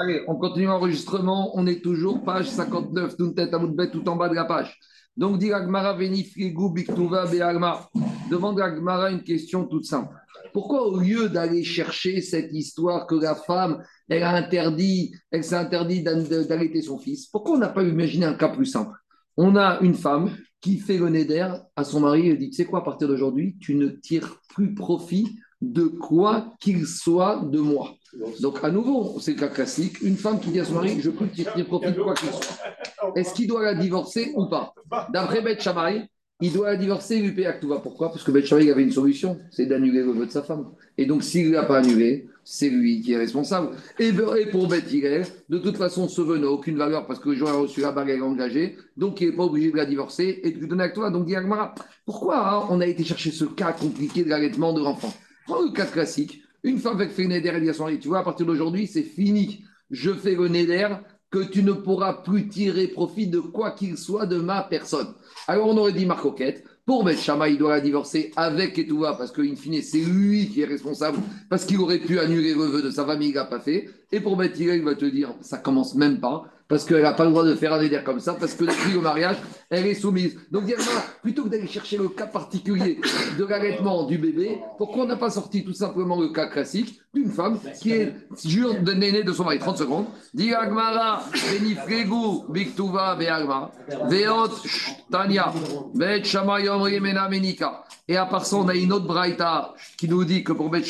Allez, on continue l'enregistrement. On est toujours page 59, tout tête à bête tout en bas de la page. Donc, dit Agmara Venifrigou Biktuva Be'alma. Demande Agmara une question toute simple. Pourquoi, au lieu d'aller chercher cette histoire que la femme, elle a interdit, elle s'est interdit d'allaiter son fils, pourquoi on n'a pas imaginé un cas plus simple? On a une femme qui fait le nez à son mari et dit Tu sais quoi, à partir d'aujourd'hui, tu ne tires plus profit de quoi qu'il soit de moi. Donc, à nouveau, c'est le cas classique. Une femme qui dit à son mari, je peux tirer profit de quoi qu'il soit. Est-ce qu'il doit la divorcer ou pas D'après Beth Shammai, il doit la divorcer et lui payer va Pourquoi Parce que Beth Shammai avait une solution, c'est d'annuler le vœu de sa femme. Et donc, s'il ne l'a pas annulé, c'est lui qui est responsable. Et pour Beth de toute façon, ce vœu n'a aucune valeur parce que Jean a reçu la bague engagée, donc il n'est pas obligé de la divorcer et de lui donner toi. Donc, dit pourquoi hein, on a été chercher ce cas compliqué de l'allaitement de l'enfant? Prends le cas classique. Une femme avec fait le neder, elle dit à son mari, tu vois, à partir d'aujourd'hui, c'est fini. Je fais le neder que tu ne pourras plus tirer profit de quoi qu'il soit de ma personne. Alors on aurait dit Marcoquette, pour Ben Shama, il doit la divorcer avec Ketouva, parce qu'in fine, c'est lui qui est responsable, parce qu'il aurait pu annuler le vœu de sa famille, il n'a pas fait. Et pour Ben il va te dire, ça commence même pas parce qu'elle n'a pas le droit de faire un éder comme ça, parce que depuis au mariage, elle est soumise. Donc, plutôt que d'aller chercher le cas particulier de l'allaitement du bébé, pourquoi on n'a pas sorti tout simplement le cas classique d'une femme qui est jure de néné de son mari? 30 secondes Dit Agmara, Benifregu, Biktuva, Beagma, Veot, Tanya, Bet Menika. Et à part ça, on a une autre braïta qui nous dit que pour Bet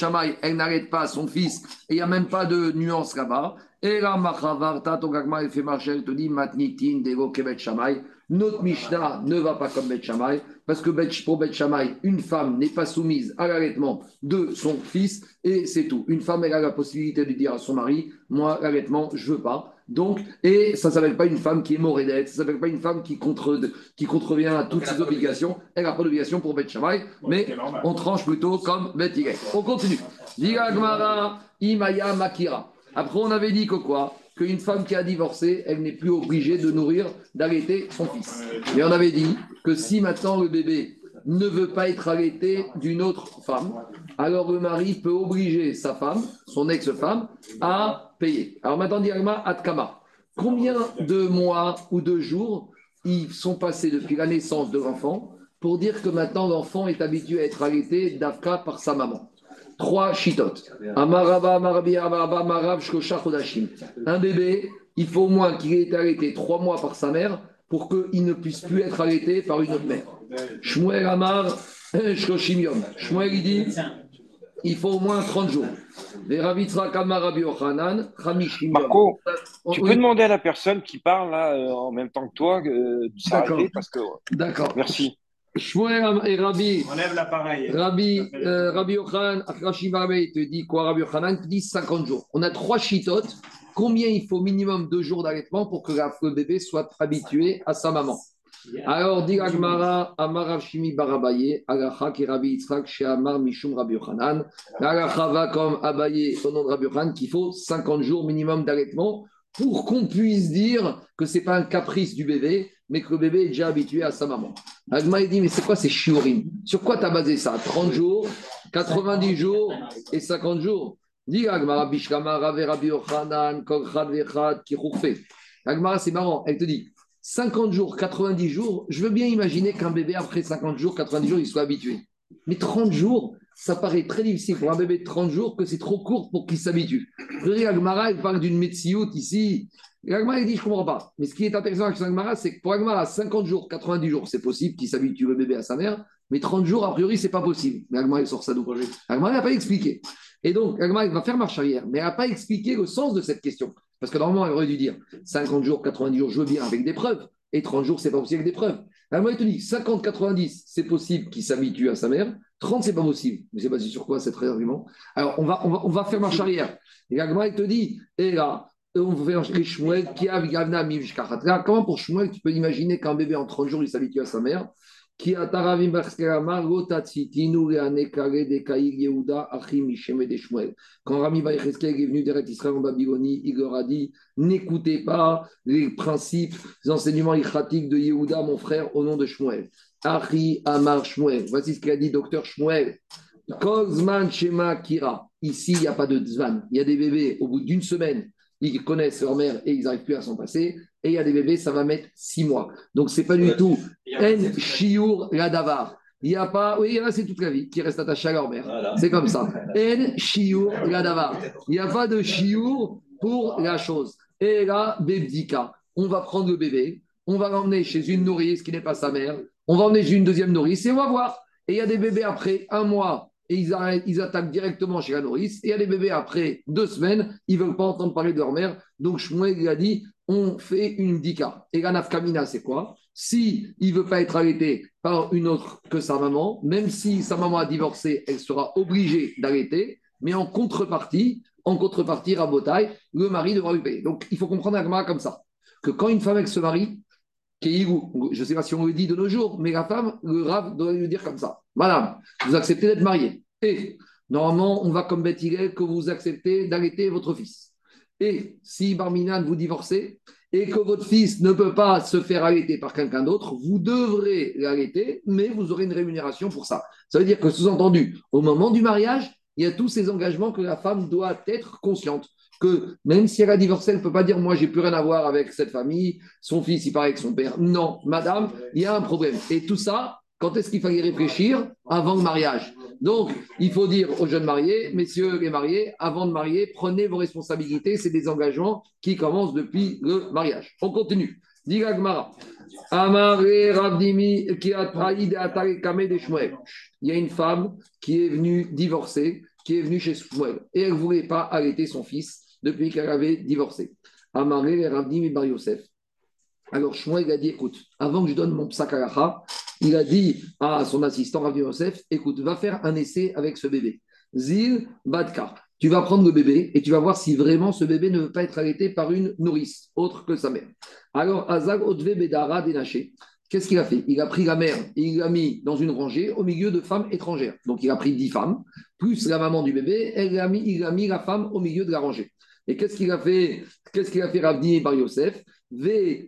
elle n'arrête pas son fils et il n'y a même pas de nuance là-bas. Et là, Machavarta, ton gagma, il fait marcher, elle te dit Matnitin, Devo, Bet Shamay. Notre Mishnah ne va pas comme Bet Shamay, parce que pour Bet Shamay, une femme n'est pas soumise à l'allaitement de son fils, et c'est tout. Une femme, elle a la possibilité de dire à son mari Moi, l'allaitement, je veux pas. Donc, et ça ne s'appelle pas une femme qui est morédette, ça ne s'appelle pas une femme qui, contre, qui contrevient à toutes ses obligations. Elle n'a pas d'obligation pour Bet Shamay, mais on tranche plutôt comme Bet On continue. Diga Gmara, Imaya Makira. Après, on avait dit que quoi? Qu'une femme qui a divorcé, elle n'est plus obligée de nourrir, d'allaiter son fils. Et on avait dit que si maintenant le bébé ne veut pas être allaité d'une autre femme, alors le mari peut obliger sa femme, son ex-femme, à payer. Alors maintenant, Diagma Atkama. Combien de mois ou de jours ils sont passés depuis la naissance de l'enfant pour dire que maintenant l'enfant est habitué à être allaité d'Afka par sa maman? Trois chitotes. Un bébé, il faut au moins qu'il ait été allaité trois mois par sa mère pour qu'il ne puisse plus être allaité par une autre mère. Shmuel Amar, Shmuel, il dit il faut au moins 30 jours. Marco, tu peux demander à la personne qui parle là, euh, en même temps que toi euh, de s'arrêter parce que. D'accord. Merci. Shmuel et Rabbi. On lève l'appareil. Rabbi, euh, Rabbi Yochanan, te dit quoi Rabbi Yochanan? Te dit 50 jours. On a trois chitotes. Combien il faut minimum de jours d'allaitement pour que le bébé soit habitué à sa maman? Alors, dit Agmara, Amarav Shimi Barabaye, Agacha qui Rabbi Yitzhak, chez Amar Mishum Rabbi Yochanan. Agacha va comme Abaye au nom de Rabbi Yochanan qu'il faut 50 jours minimum d'allaitement pour qu'on puisse dire que ce n'est pas un caprice du bébé, mais que le bébé est déjà habitué à sa maman. Agma dit, mais c'est quoi ces shiurim Sur quoi tu as basé ça? 30 jours, 90 jours et 50 jours? Dis Kiroufé. Agmara, c'est marrant, elle te dit, 50 jours, 90 jours, je veux bien imaginer qu'un bébé, après 50 jours, 90 jours, il soit habitué. Mais 30 jours, ça paraît très difficile pour un bébé de 30 jours que c'est trop court pour qu'il s'habitue. Agmara, elle parle d'une médecine ici Agmara, il dit, je ne comprends pas. Mais ce qui est intéressant avec Agmara, c'est que pour Agmara, 50 jours, 90 jours, c'est possible qu'il s'habitue le bébé à sa mère, mais 30 jours, a priori, ce n'est pas possible. Mais Agmara, il sort ça d'où? Agmara n'a pas expliqué. Et donc, Agmara, il va faire marche arrière, mais elle n'a pas expliqué le sens de cette question. Parce que normalement, elle aurait dû dire 50 jours, 90 jours, je veux bien avec des preuves, et 30 jours, c'est pas possible avec des preuves. Agmara, il te dit 50, 90, c'est possible qu'il s'habitue à sa mère, 30, c'est pas possible. Mais c'est basé sur quoi cet argument. Alors, on va, on, va, on va faire marche arrière. Et il te dit, et là, on fait Shmuel qui a Comment pour Shmuel, tu peux imaginer qu'un bébé en 30 jours, il s'habitue à sa mère? Qui a taravim Quand Rami Baïcheske est venu d'Eret Israël en Babylonie, il leur a dit N'écoutez pas les principes, les enseignements ichatiques de Yehuda, mon frère, au nom de Shmuel. Achi Amar Shmuel. Voici ce qu'a dit docteur Shmuel. Kozman Shema Kira. Ici, il n'y a pas de tzvan. Il y a des bébés, au bout d'une semaine, ils connaissent leur mère et ils n'arrivent plus à s'en passer. Et il y a des bébés, ça va mettre six mois. Donc, c'est pas du tout En Shiur Ladavar. Il n'y a pas, oui, il y en a, c'est toute la vie qui reste attaché à leur mère. C'est comme ça. En Shiur Ladavar. Il n'y a pas de Shiur pour la chose. Et là, Bebdika, on va prendre le bébé, on va l'emmener chez une nourrice qui n'est pas sa mère, on va emmener chez une deuxième nourrice et on va voir. Et il y a des bébés après un mois et ils, ils attaquent directement chez la nourrice. Et il y a des bébés après deux semaines, ils ne veulent pas entendre parler de leur mère. Donc Shmuel a dit on fait une dika. Et la nafkamina, c'est quoi? Si il veut pas être arrêté par une autre que sa maman, même si sa maman a divorcé, elle sera obligée d'arrêter. Mais en contrepartie, en contrepartie, Rabotai, le mari devra lui payer. Donc il faut comprendre la comme ça que quand une femme avec se marie, je ne sais pas si on le dit de nos jours, mais la femme, le rave doit lui dire comme ça Madame, vous acceptez d'être mariée. Et normalement, on va comme Beth que vous acceptez d'arrêter votre fils. Et si Barminan vous divorcez et que votre fils ne peut pas se faire arrêter par quelqu'un d'autre, vous devrez l'arrêter, mais vous aurez une rémunération pour ça. Ça veut dire que, sous-entendu, au moment du mariage, il y a tous ces engagements que la femme doit être consciente que même si elle a divorcé, elle ne peut pas dire moi j'ai plus rien à voir avec cette famille, son fils il paraît avec son père. Non, madame, il y a un problème. Et tout ça, quand est-ce qu'il fallait réfléchir Avant le mariage? Donc, il faut dire aux jeunes mariés, messieurs les mariés, avant de marier, prenez vos responsabilités. C'est des engagements qui commencent depuis le mariage. On continue. Qui a Il y a une femme qui est venue divorcer, qui est venue chez Shmuel, et elle ne voulait pas arrêter son fils depuis qu'elle avait divorcé. Alors Shmuel a dit écoute, avant que je donne mon psakalacha, il a dit à son assistant Ravdim Yosef écoute, va faire un essai avec ce bébé. Zil Badka. Tu vas prendre le bébé et tu vas voir si vraiment ce bébé ne veut pas être arrêté par une nourrice, autre que sa mère. Alors, Azag Otve Bedara dénaché. Qu'est-ce qu'il a fait? Il a pris la mère et il l'a mis dans une rangée au milieu de femmes étrangères. Donc, il a pris dix femmes, plus la maman du bébé, mis, il a mis la femme au milieu de la rangée. Et qu'est-ce qu'il a fait? Qu'est-ce qu'il a fait Ravdi Bar Yosef? Il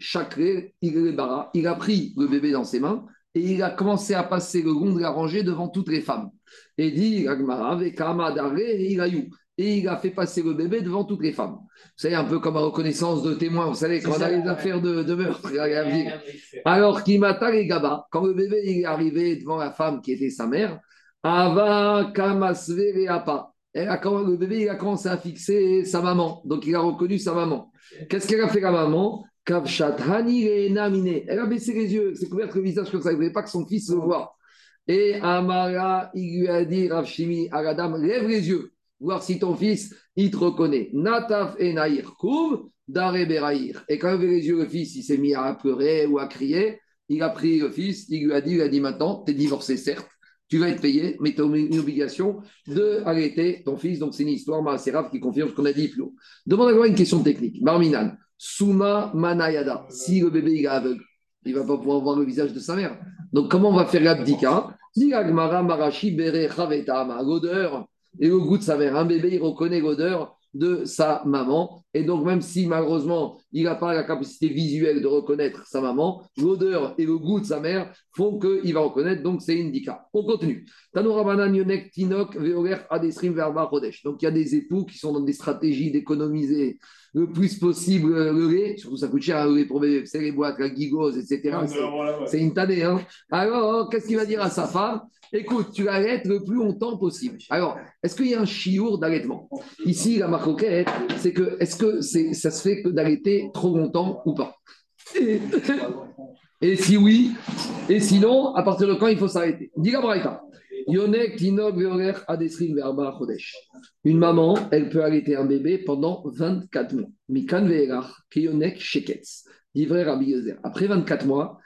a pris le bébé dans ses mains et il a commencé à passer le rond de la rangée devant toutes les femmes. Et dit et il a fait passer le bébé devant toutes les femmes. Savez, un peu comme la reconnaissance de témoins, vous savez, quand on a les affaires de, de meurtre. Alors, Kimata et Gaba, quand le bébé est arrivé devant la femme qui était sa mère, Ava Kamasve Apa, le bébé il a commencé à fixer sa maman. Donc il a reconnu sa maman. Qu'est-ce qu'elle a fait la maman? Elle a baissé les yeux, s'est couverte le visage comme ça. Elle ne voulait pas que son fils le voie. Et Amara, il lui a dit, Ravshimi, à la dame, lève les yeux, voir si ton fils, il te reconnaît. Nataf et Naïr, Kouv, Dare Beraïr. Et quand il a les yeux, le fils, il s'est mis à pleurer ou à crier. Il a pris le fils, il lui a dit, il a dit maintenant, tu es divorcé, certes tu vas être payé, mais tu as une obligation d'arrêter ton fils. Donc, c'est une histoire grave qui confirme ce qu'on a dit plus haut. Demande à une question technique. Marminan, Suma Manayada. Si le bébé est aveugle, il ne va pas pouvoir voir le visage de sa mère. Donc, comment on va faire l'abdika L'odeur et le goût de sa mère. Un bébé, il reconnaît l'odeur de sa maman. Et donc, même si malheureusement, il n'a pas la capacité visuelle de reconnaître sa maman, l'odeur et le goût de sa mère font qu'il va reconnaître. Donc, c'est indica. On continue. Donc, il y a des époux qui sont dans des stratégies d'économiser le plus possible le lait. Surtout, ça coûte cher le lait pour bébé. C'est les boîtes, la gigose, etc. C'est une tannée. Hein Alors, qu'est-ce qu'il va dire à sa femme? Écoute, tu allaites le plus longtemps possible. Alors, est-ce qu'il y a un chiour d'allaitement? Ici, la marque c'est que est-ce que ça se fait que d'allaiter trop longtemps ou pas? Et, si oui, et sinon, à partir de quand il faut s'arrêter? Une maman, elle peut allaiter un bébé pendant 24 mois. Mikan Après 24 mois,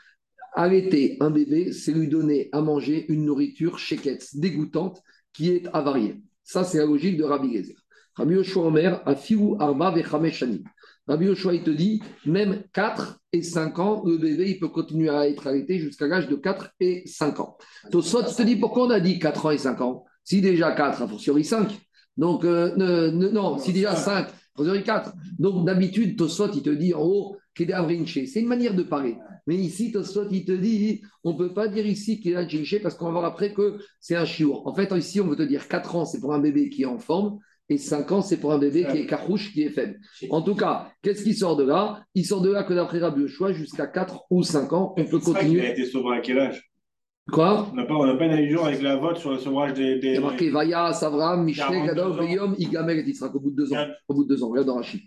Arrêter un bébé, c'est lui donner à manger une nourriture sheketz, dégoûtante, qui est avariée. Ça, c'est la logique de Rabbi Gezer. Rabbi Yoshua Omer, a fiou arba vechameshani. Rabbi Yoshua, il te dit, même 4 et 5 ans, le bébé, il peut continuer à être arrêté jusqu'à l'âge de 4 et 5 ans. Tosot te dit, pourquoi on a dit 4 ans et 5 ans? Si déjà 4, a fortiori 5. Donc, euh, non, si déjà 5, a fortiori 4. Donc, d'habitude, Tosot, il te dit en haut, c'est une manière de parler. Mais ici, Tosfot, il te dit, on ne peut pas dire ici qu'il a Jinché parce qu'on va voir après que c'est un chiour. En fait, ici, on veut te dire 4 ans, c'est pour un bébé qui est en forme. et 5 ans, c'est pour un bébé qui est carouche, qui est faible. En tout cas, qu'est-ce qui sort de là? Il sort de là que d'après Rabbi choix jusqu'à 4 ou 5 ans, on peut continuer. Il a été sauvé à quel âge? Quoi? On n'a pas, on pas une allusion avec la vote sur le sevrage des. des... Il y a marqué Vaya, Savram, Michel, Gadol, Veyom, Igamel et Yitzhak au bout de deux ans. Au bout de deux ans, regarde dans Rachid.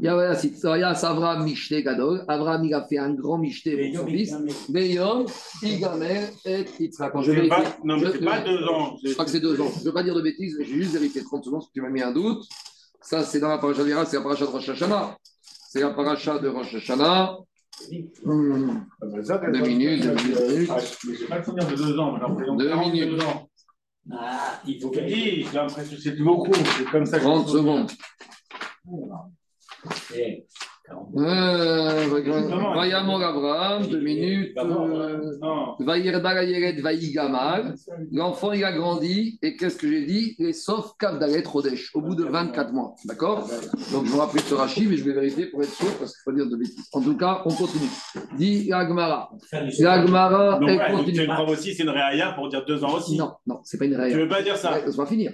Il y a Vaya, Savram, Michel, Gadol. Abraham, il a fait un grand Michel pour son fils. Veyom, Igamel et Yitzhak. Je vais pas, non, mais c'est pas deux ans. Je crois que c'est deux ans. Je ne veux pas dire de bêtises, mais j'ai juste vérifié 30 secondes parce que tu m'as mis un doute. Ça, c'est dans la paracha de c'est la paracha de Rosh Hashanah. C'est la paracha de Rosh Hashanah. Mmh. Deux minutes, deux minutes. Je pas le souvenir de deux ans. Deux minutes. Deux ans. Ah, il faut dise, j'ai l'impression que c'est beaucoup. C'est comme ça 30 secondes. Vayamor Abraham, deux minutes. Vayerdalayered Vayigamal. L'enfant, il a grandi. Et qu'est-ce que j'ai dit? Et sauf Kavdalet Rodesh, au bout de 24 mois. D'accord? Donc, je me rappelle ce rachis, mais je vais vérifier pour être sûr, parce qu'il faut dire de bêtises. En tout cas, on continue. Dit Agmara. L'Agmara, elle continue. Tu une preuve aussi, c'est une réaïa pour dire deux ans aussi. Non, non, c'est pas une réaïa. Tu veux pas dire ça va finir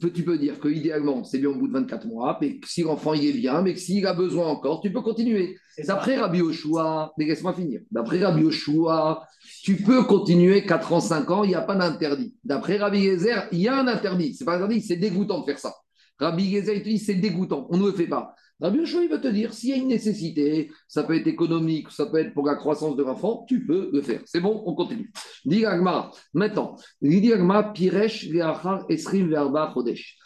tu peux dire que idéalement, c'est bien au bout de 24 mois, mais si l'enfant il est bien, mais que s'il a besoin encore, tu peux continuer. D'après Rabbi Oshua, mais laisse-moi finir. D'après Rabbi Oshua, tu peux continuer 4 ans, 5 ans, il n'y a pas d'interdit. D'après Rabbi Gezer, il y a un interdit. C'est pas interdit, c'est dégoûtant de faire ça. Rabbi Gezer, il te dit c'est dégoûtant, on ne le fait pas. Rabbi Yoshua, il va te dire, s'il y a une nécessité, ça peut être économique, ça peut être pour la croissance de l'enfant, tu peux le faire. C'est bon, on continue. Dit maintenant, dit Piresh, Esrim, Verba, Chodesh.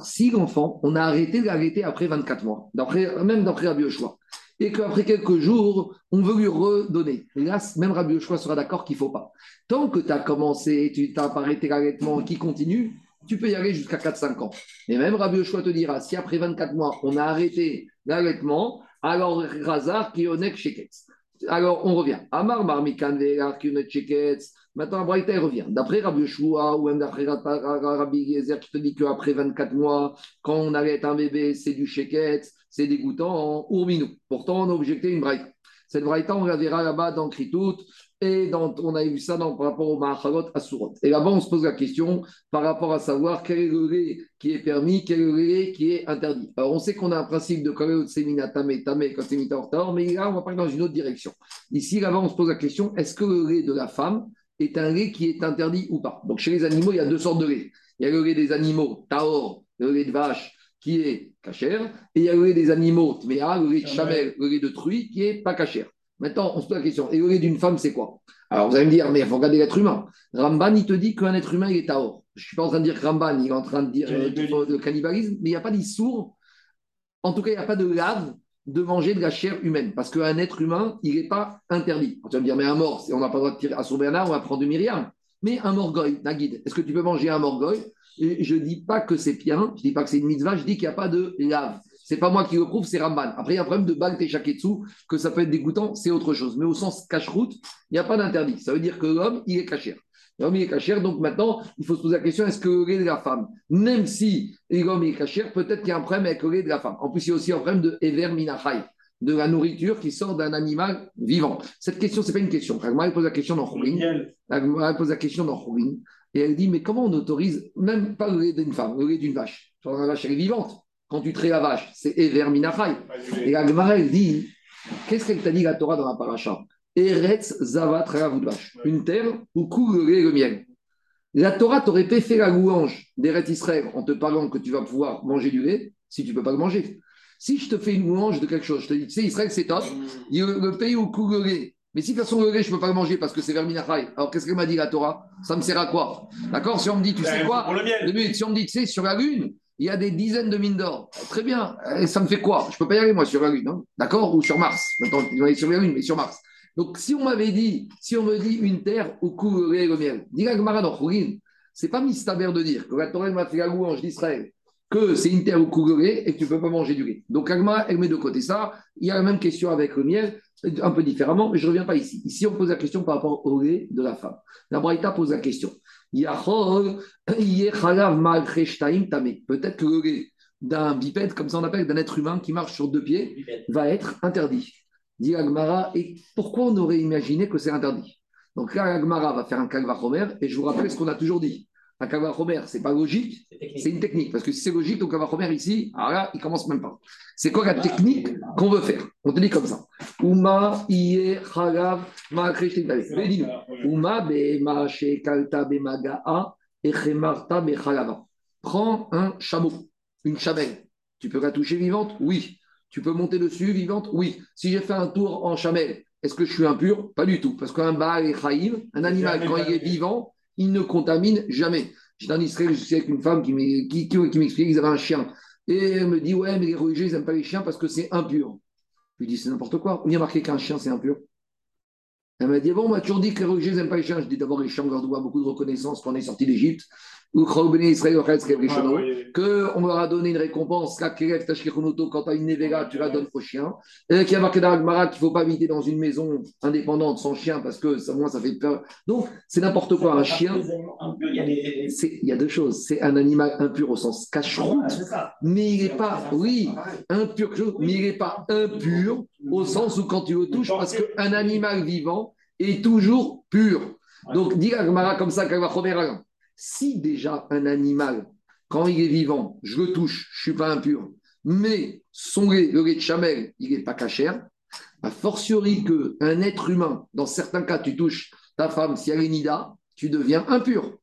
Si l'enfant, on a arrêté de l'arrêter après 24 mois, même d'après Rabbi Yoshua, et qu'après quelques jours, on veut lui redonner. là, même Rabbi Yoshua sera d'accord qu'il ne faut pas. Tant que tu as commencé, tu pas arrêté l'arrêtement qui continue, tu peux y aller jusqu'à 4-5 ans. Et même Rabbi Yoshua te dira, si après 24 mois, on a arrêté l'allaitement, alors Razar qui onek sheketz. Alors on revient. Amar marmikan qui sheketz. Maintenant, Braïta revient. D'après Rabbi Yoshua ou même d'après Rabbi Gezer qui te dit qu'après 24 mois, quand on arrête un bébé, c'est du sheketz, c'est dégoûtant, ou minou. Pourtant, on a objecté une Braïta. Cette Braïta, on la verra là-bas dans Kritout. Et on a vu ça dans, par rapport au Mahalot à Surot. Et là-bas, on se pose la question par rapport à savoir quel est le lait qui est permis, quel est le lait qui est interdit. Alors, on sait qu'on a un principe de Kaleo Semina Tame Tame quand c'est mais là, on va parler dans une autre direction. Ici, là-bas, on se pose la question est-ce que le lait de la femme est un lait qui est interdit ou pas? Donc, chez les animaux, il y a deux sortes de lait. Il y a le lait des animaux, Taor, le lait de vache, qui est cachère, et il y a le lait des animaux, Tmea, le lait de chamel, le lait de truie, qui est pas cachère. Maintenant, on se pose la question, et au lieu d'une femme, c'est quoi? Alors, vous allez me dire, mais il faut regarder l'être humain. Ramban, il te dit qu'un être humain, il est taor. Je ne suis pas en train de dire que Ramban, il est en train de dire euh, cannibalisme, mais il n'y a pas d'issour. En tout cas, il n'y a pas de lave de manger de la chair humaine, parce qu'un être humain, il n'est pas interdit. Tu vas me dire, mais un mort, on n'a pas le droit de tirer à son Bernard, on va prendre de Myriam. Mais un morgoy, Nagid, est-ce que tu peux manger un morgoy? Et Je ne dis pas que c'est bien, je ne dis pas que c'est une mitzvah, je dis qu'il n'y a pas de lave. C'est pas moi qui le prouve, c'est Ramban. Après, il y a un problème de Balte et Shaketsu, que ça peut être dégoûtant, c'est autre chose. Mais au sens cache-route, il n'y a pas d'interdit. Ça veut dire que l'homme, il est cachère. L'homme, il est cachère, donc maintenant, il faut se poser la question est-ce que le lait de la femme, même si l'homme est cachère, peut-être qu'il y a un problème avec le lait de la femme. En plus, il y a aussi un problème de Ever Minachai, de la nourriture qui sort d'un animal vivant. Cette question, ce n'est pas une question. Elle pose la question dans Khourin. Elle pose la question dans Khourin. Et elle dit mais comment on autorise, même pas le lait d'une femme, le lait d'une vache? La vache, elle est vivante quand tu traites la vache, c'est Ever Minachai. Et la Gemara, elle dit qu'est-ce qu'elle t'a dit la Torah dans la paracha? Eretz Zavat vache. Une terre où coule le lait le miel. La Torah t'aurait fait la louange d'Eretz Israël en te parlant que tu vas pouvoir manger du lait si tu ne peux pas le manger. Si je te fais une louange de quelque chose, je te dis, tu sais, Israël, c'est top, le pays où coule le lait. Mais si de toute façon le lait, je ne peux pas le manger parce que c'est Verminachai, alors qu'est-ce qu'elle m'a dit la Torah? Ça me sert à quoi? D'accord? Si on me dit, tu ben, sais quoi? Si on me dit, tu sais, sur la lune, il y a des dizaines de mines d'or. Très bien. Ça me fait quoi? Je ne peux pas y aller, moi, sur la Lune. Hein D'accord? Ou sur Mars. Maintenant, je vais aller sur la Lune, mais sur Mars. Donc, si on m'avait dit, si on me dit une terre où coule le miel, c'est pas mistaber de dire que la Torah m'a fait la louange d'Israël, que c'est une terre où lait et que tu peux pas manger du lait. Donc, Agma, elle met de côté ça. Il y a la même question avec le miel, un peu différemment, mais je reviens pas ici. Ici, on pose la question par rapport au lait de la femme. La Braïta pose la question. Peut-être que le lait d'un bipède, comme ça on appelle, d'un être humain qui marche sur deux pieds, va être interdit. Dit Agmara, et pourquoi on aurait imaginé que c'est interdit? Donc là, Agmara va faire un kalvachomer, et je vous rappelle ce qu'on a toujours dit. Un Kavachomer, ce n'est pas logique, c'est une technique. Parce que si c'est logique, ton Kavachomer ici, alors là, il commence même pas. C'est quoi la technique qu'on veut faire? On te dit comme ça. Uma, Iye, Chalav, Ma, Uma, Be, Ma, She, Kalta, Be, Magaa, Echemarta, Be, Chalava. Prends un chameau, une chamelle. Tu peux la toucher vivante? Oui. Tu peux monter dessus vivante? Oui. Si j'ai fait un tour en chamelle, est-ce que je suis impur? Pas du tout. Parce qu'un Baal et un animal, quand il est vivant, il ne contamine jamais. J'étais en Israël, je suis avec une femme qui m'expliquait qu'ils avaient un chien. Et elle me dit Ouais, mais les religieux, ils n'aiment pas les chiens parce que c'est impur. Je lui dis C'est n'importe quoi. On y a marqué qu'un chien, c'est impur. Elle m'a dit Bon, on m'a toujours dit que les religieux n'aiment pas les chiens. Je dis D'abord, les chiens, on leur doit beaucoup de reconnaissance quand on est sorti d'Égypte qu'on leur a donné une récompense, quand tu as une nevera, tu la donnes au chien. Et qu'il y a marqué dans qu'il ne faut pas habiter dans une maison indépendante sans chien parce que ça, moi, ça fait peur. Donc, c'est n'importe quoi. Un chien, il y a deux choses. C'est un animal impur au sens cache-route, mais il n'est pas, oui, impur, mais il n'est pas impur au sens où quand tu le touches, parce qu'un animal vivant est toujours pur. Donc, dis Agmara comme ça, qu'elle va si déjà un animal, quand il est vivant, je le touche, je ne suis pas impur, mais son lait, le lait de chamel, il n'est pas cachère, a fortiori qu'un être humain, dans certains cas, tu touches ta femme, si elle est nida, tu deviens impur.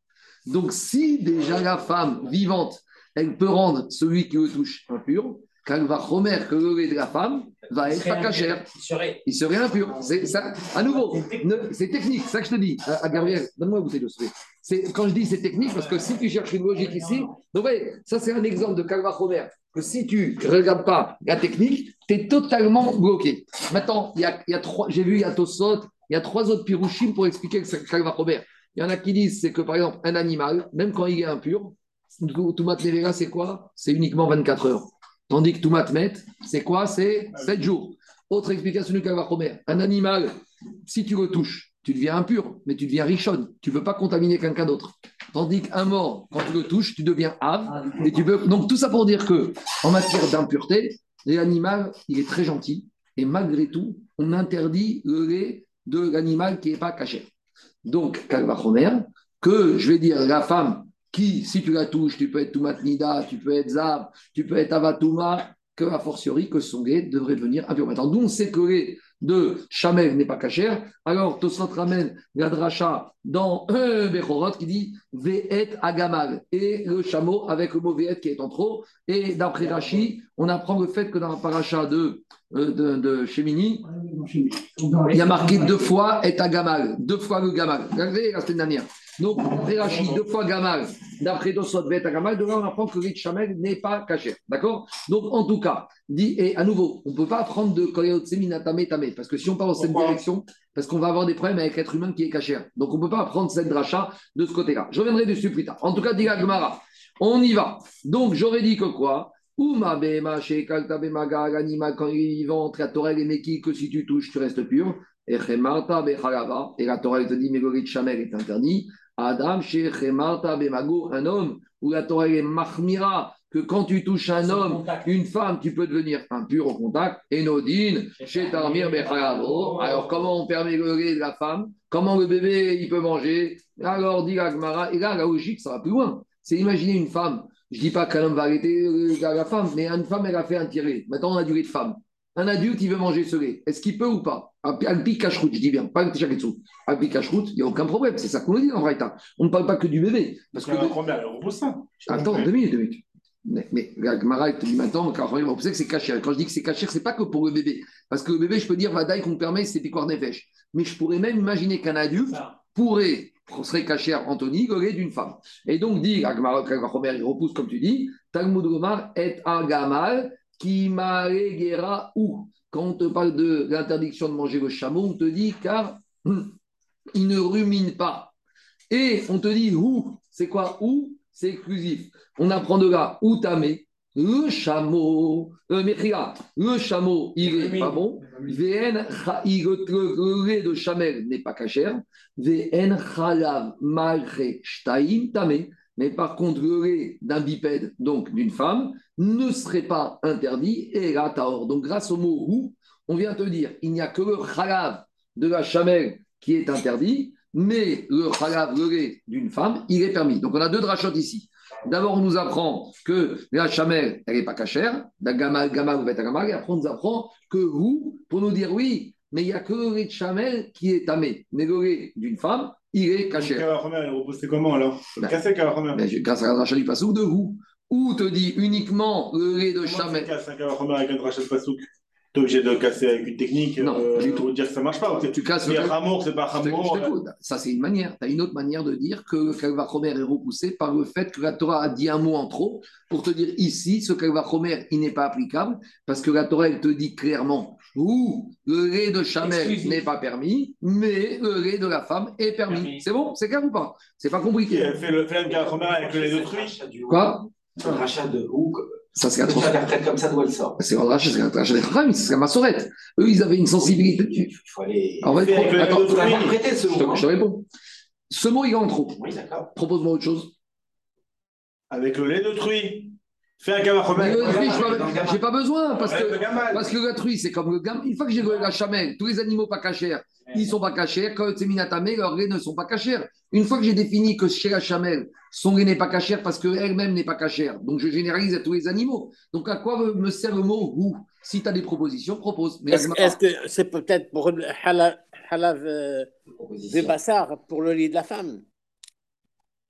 Donc si déjà la femme vivante, elle peut rendre celui qui le touche impur, va remettre que le lait de la femme va être pas cachère. Il serait, impur. C'est ça, à nouveau, c'est technique, ça que je te dis. À, Gabriel, donne-moi une bouteille de c'est Quand je dis c'est technique, parce que si tu cherches une logique ici, donc ça c'est un exemple de Calva Romer, que si tu ne regardes pas la technique, tu es totalement bloqué. Maintenant, il y a, y a trois, j'ai vu, il y a Tosot, il y a trois autres pirouchim pour expliquer que c'est Calva Romer. Il y en a qui disent c'est que par exemple, un animal, même quand il est impur, Toumat Nevera, c'est quoi? C'est uniquement 24 heures. Tandis que Toumat Met, c'est quoi? C'est 7 jours. Autre explication du Kavachomer. Un animal, si tu le touches, tu deviens impur, mais tu deviens richonne. Tu ne veux pas contaminer quelqu'un d'autre. Tandis qu'un mort, quand tu le touches, tu deviens ave. Et tu veux... Donc tout ça pour dire que en matière d'impureté, l'animal, il est très gentil. Et malgré tout, on interdit le lait de l'animal qui n'est pas caché. Donc, Kalvachomer, que je vais dire, la femme qui, si tu la touches, tu peux être Toumatnida, tu peux être Zav, tu peux être Avatuma, que a fortiori que son lait devrait devenir impur. Maintenant, d'où on sait que le de Chamel n'est pas cachère. Alors, Tosfot ramène la dracha dans un Bechorot qui dit Ve'et Agamal, et le chameau avec le mot Ve'et qui est en trop. Et d'après Rashi, on apprend le fait que dans la paracha de, euh, de Shemini, il y a marqué deux fois Et Agamal, deux fois le Gamal. Regardez la semaine dernière. Donc, Rashi, deux fois Gamal, d'après Dosot, Beta Gamal, de là on apprend que le chamel n'est pas caché. D'accord? Donc, en tout cas, dit, et à nouveau, on ne peut pas apprendre de Koyotseminatame Tame, parce que si on part dans cette direction, parce qu'on va avoir des problèmes avec l'être humain qui est caché. Donc, on ne peut pas apprendre cette dracha de ce côté-là. Je reviendrai dessus plus tard. En tout cas, dit Gmara, on y va. Donc, j'aurais dit que quoi? Uma bema maga, l'animal quand il est vivant, entre la Torah et Meki, que si tu touches, tu restes pur. Et et la Torah te dit, mais le chamel est interdit. Adam, un homme, où la Torah est mahmira, que quand tu touches un homme, une femme, tu peux devenir impur au contact. Et Nodine, chez Alors, comment on permet le lait de la femme? Comment le bébé, il peut manger? Alors, dit Agmara, et là, la logique, ça va plus loin. C'est imaginer une femme. Je ne dis pas qu'un homme va arrêter la femme, mais une femme, elle a fait un tiré. Maintenant, on a du lait de femme. Un adulte, il veut manger ce lait. Est-ce qu'il peut ou pas? Alpi cacheroute, je dis bien, pas Alpi Alpi cacheroute, il n'y a aucun problème. C'est ça qu'on nous dit en vrai temps. On ne parle pas que du bébé. Parce que. Attends, deux minutes, deux minutes. Mais, mais la Gemara te dit maintenant, quand on sait que c'est caché. Quand je dis que c'est caché, c'est pas que pour le bébé. Parce que le bébé, je peux dire, Vadaï qu'on permet, c'est piquoir des fèches. Mais je pourrais même imaginer qu'un adulte pourrait, serait caché Anthony, le d'une femme. Et donc, dit, la Gemara, il repousse comme tu dis, Talmud Gomar est gamal qui ou quand on te parle de l'interdiction de manger le chameau, on te dit car il ne rumine pas. Et on te dit où C'est quoi où C'est exclusif. On apprend de là où tamé. Le chameau, euh, le chameau, il n'est pas bon. VN, le lait de chamel n'est pas cachère. VN chalav malgré shtaim tamé. Mais par contre, le lait d'un bipède, donc d'une femme, ne serait pas interdit et là, taor. Donc, grâce au mot roux, on vient te dire il n'y a que le chalav de la chamelle qui est interdit, mais le khalav, le lait d'une femme, il est permis. Donc on a deux drachotes ici. D'abord, on nous apprend que la chamelle, elle n'est pas cachère, la gamal, gamal, et après on nous apprend que vous, pour nous dire oui, mais il n'y a que le lait de chamelle qui est tamé. Mais le lait d'une femme, il est caché. C'est comment alors ben, Casser ben, Grâce à la rachat du pasouk de vous. Ou te dit uniquement le lait de tu casses un avec un rachat de pasouk tu es obligé de casser avec une technique non, euh, pour dire que ça marche pas. Tu casses le ramour, c'est pas ramour. Ça, c'est une manière. Tu as une autre manière de dire que le Kalvachomer est repoussé par le fait que la Torah a dit un mot en trop pour te dire ici, ce Kalvachomer, il n'est pas applicable parce que la Torah, elle te dit clairement ou le lait de chamel n'est pas permis, mais le lait de la femme est permis. C'est bon? C'est clair ou pas? C'est pas compliqué. Fait le fait avec le lait de truie. Quoi Un rachat de ou ça, c'est interprète comme ça d'où elle sort? C'est un rachat, c'est un rachat des Chachamim, c'est la massorette. Eux, ils avaient une sensibilité. Il faut aller. En fait, attends, interpréter ce mot. Je te réponds. Ce mot, il est en trop. Oui, d'accord. Propose-moi autre chose. Avec le lait de truie. Fais un gamin J'ai pas besoin parce que, parce que la truie, c'est comme le gamin. Une fois que j'ai la chamelle, tous les animaux pas cachés, ils sont pas cachés. Quand c'est minatamé, leurs lait ne sont pas cachés. Une fois que j'ai défini que chez la chamelle, son lait n'est pas caché parce qu'elle-même n'est pas cachère, donc je généralise à tous les animaux. Donc à quoi me sert le mot ou? Si tu as des propositions, propose. Est-ce que c'est peut-être pour halav, halav euh, pour le lit de la femme?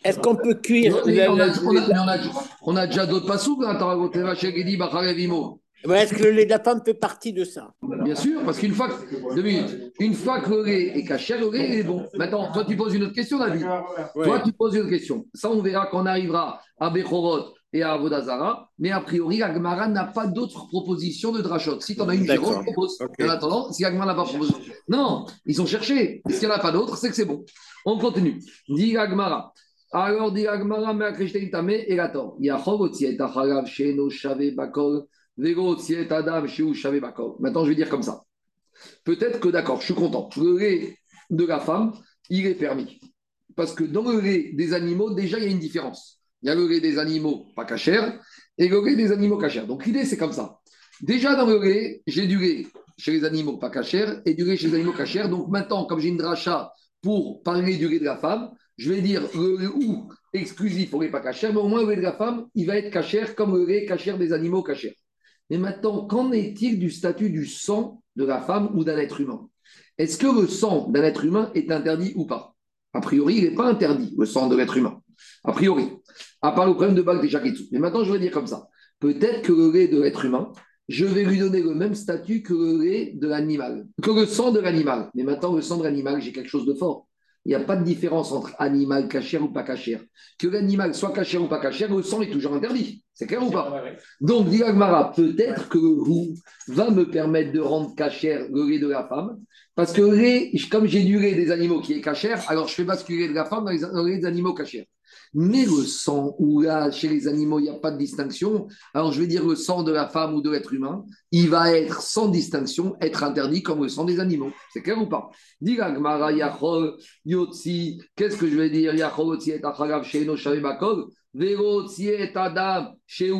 Est-ce qu'on peut cuire on, a, déjà d'autres passous. Est-ce que le lait de la femme fait partie de ça? Bien sûr, parce qu'une fois, que, une fois que le lait est caché, le lait est bon. Maintenant, toi, tu poses une autre question, David. Toi, tu poses une autre question. Ça, on verra quand on arrivera à Bechorot et à Avodazara. Mais a priori, Agmara n'a pas d'autres propositions de drachot. Si tu en as une, Jérôme propose. En attendant, si Agmara n'a pas proposé. Non, ils ont cherché. S'il n'y en a pas d'autres, c'est que c'est bon. On continue. Dit Agmara. Alors, dit Agmara, mais et Shave, Bakol. Maintenant, je vais dire comme ça. Peut-être que, d'accord, je suis content. Le lait de la femme, il est permis. Parce que dans le lait des animaux, déjà, il y a une différence. Il y a le lait des animaux pas cachers et le lait des animaux cachers. Donc, l'idée, c'est comme ça. Déjà, dans le lait, j'ai du lait chez les animaux pas cachers et du lait chez les animaux cachers. Donc, maintenant, comme j'ai une dracha pour parler du lait de la femme, je vais dire le ou exclusif pour les pas cachers, mais au moins le lait de la femme, il va être cachère comme le lait cachère des animaux cachers. Mais maintenant, qu'en est-il du statut du sang de la femme ou d'un être humain? Est-ce que le sang d'un être humain est interdit ou pas? A priori, il n'est pas interdit, le sang de l'être humain. A priori, à part le problème de bague des Shakitsu. Mais maintenant, je vais dire comme ça. Peut-être que le lait de l'être humain, je vais lui donner le même statut que le lait de l'animal, que le sang de l'animal. Mais maintenant, le sang de l'animal, j'ai quelque chose de fort. Il n'y a pas de différence entre animal cachère ou pas cachère. Que l'animal soit cachère ou pas cachère, le sang est toujours interdit. C'est clair ou pas Donc, dit peut-être que vous va me permettre de rendre cachère le lait de la femme. Parce que comme j'ai du lait des animaux qui est cachère, alors je fais basculer de la femme dans les, lait des animaux cachères. Mais le sang, où là, chez les animaux, il n'y a pas de distinction, alors je vais dire le sang de la femme ou de l'être humain, il va être sans distinction, être interdit comme le sang des animaux. C'est clair ou pas? Qu'est-ce que je vais dire? Yachol, et Achagav, Sheino, Shavebakol, Vero, et Adam, Hu.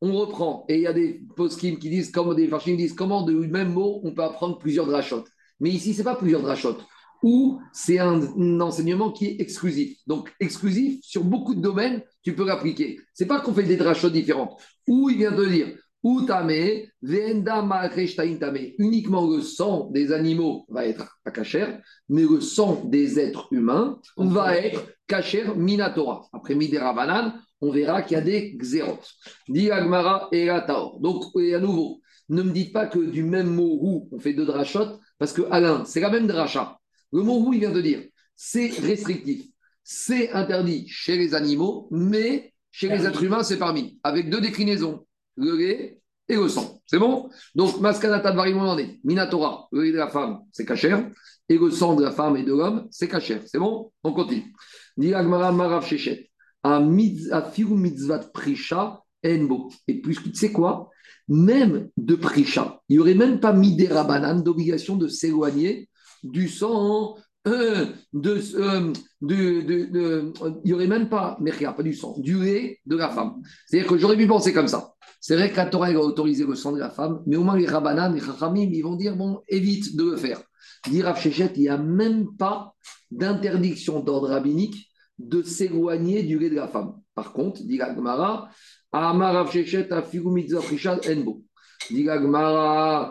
On reprend, et il y a des poskim qui disent, comme des farchim disent, comment de même mot on peut apprendre plusieurs drachotes? Mais ici, ce n'est pas plusieurs drachotes ou c'est un, enseignement qui est exclusif. Donc, exclusif, sur beaucoup de domaines, tu peux l'appliquer. C'est pas qu'on fait des drachotes différentes. Ou il vient de dire, ou tame, tame. Uniquement le sang des animaux va être à cachère, mais le sang des êtres humains va être cachère minatora. Après midera on verra qu'il y a des xérotes. Dit Agmara et Donc, et à nouveau, ne me dites pas que du même mot ou on fait deux drachotes, parce que Alain, c'est la même dracha. Le mot où il vient de dire, c'est restrictif. C'est interdit chez les animaux, mais chez les êtres humains, c'est parmi, avec deux déclinaisons, le lait et le sang. C'est bon? Donc, Maskanata de est Minatora, le de la femme, c'est cachère, et le sang de la femme et de l'homme, c'est cachère. C'est bon? On continue. Marav Shechet, mitzvat prisha enbo. Et plus, tu sais quoi? Même de prisha, il n'y aurait même pas mis des d'obligation de s'éloigner du sang, euh, de, euh, de, il n'y aurait même pas, mais rien, pas du sang, du lait de la femme. C'est-à-dire que j'aurais pu penser comme ça. C'est vrai que la Torah va autoriser le sang de la femme, mais au moins les Rabbanan, les Chachamim, ils vont dire, bon, évite de le faire. Dit Rav Shechet, il n'y a même pas d'interdiction d'ordre rabbinique de s'éloigner du lait de la femme. Par contre, dit Gmara, Amar Rav Shechet a mitzvah enbo. Dit euh,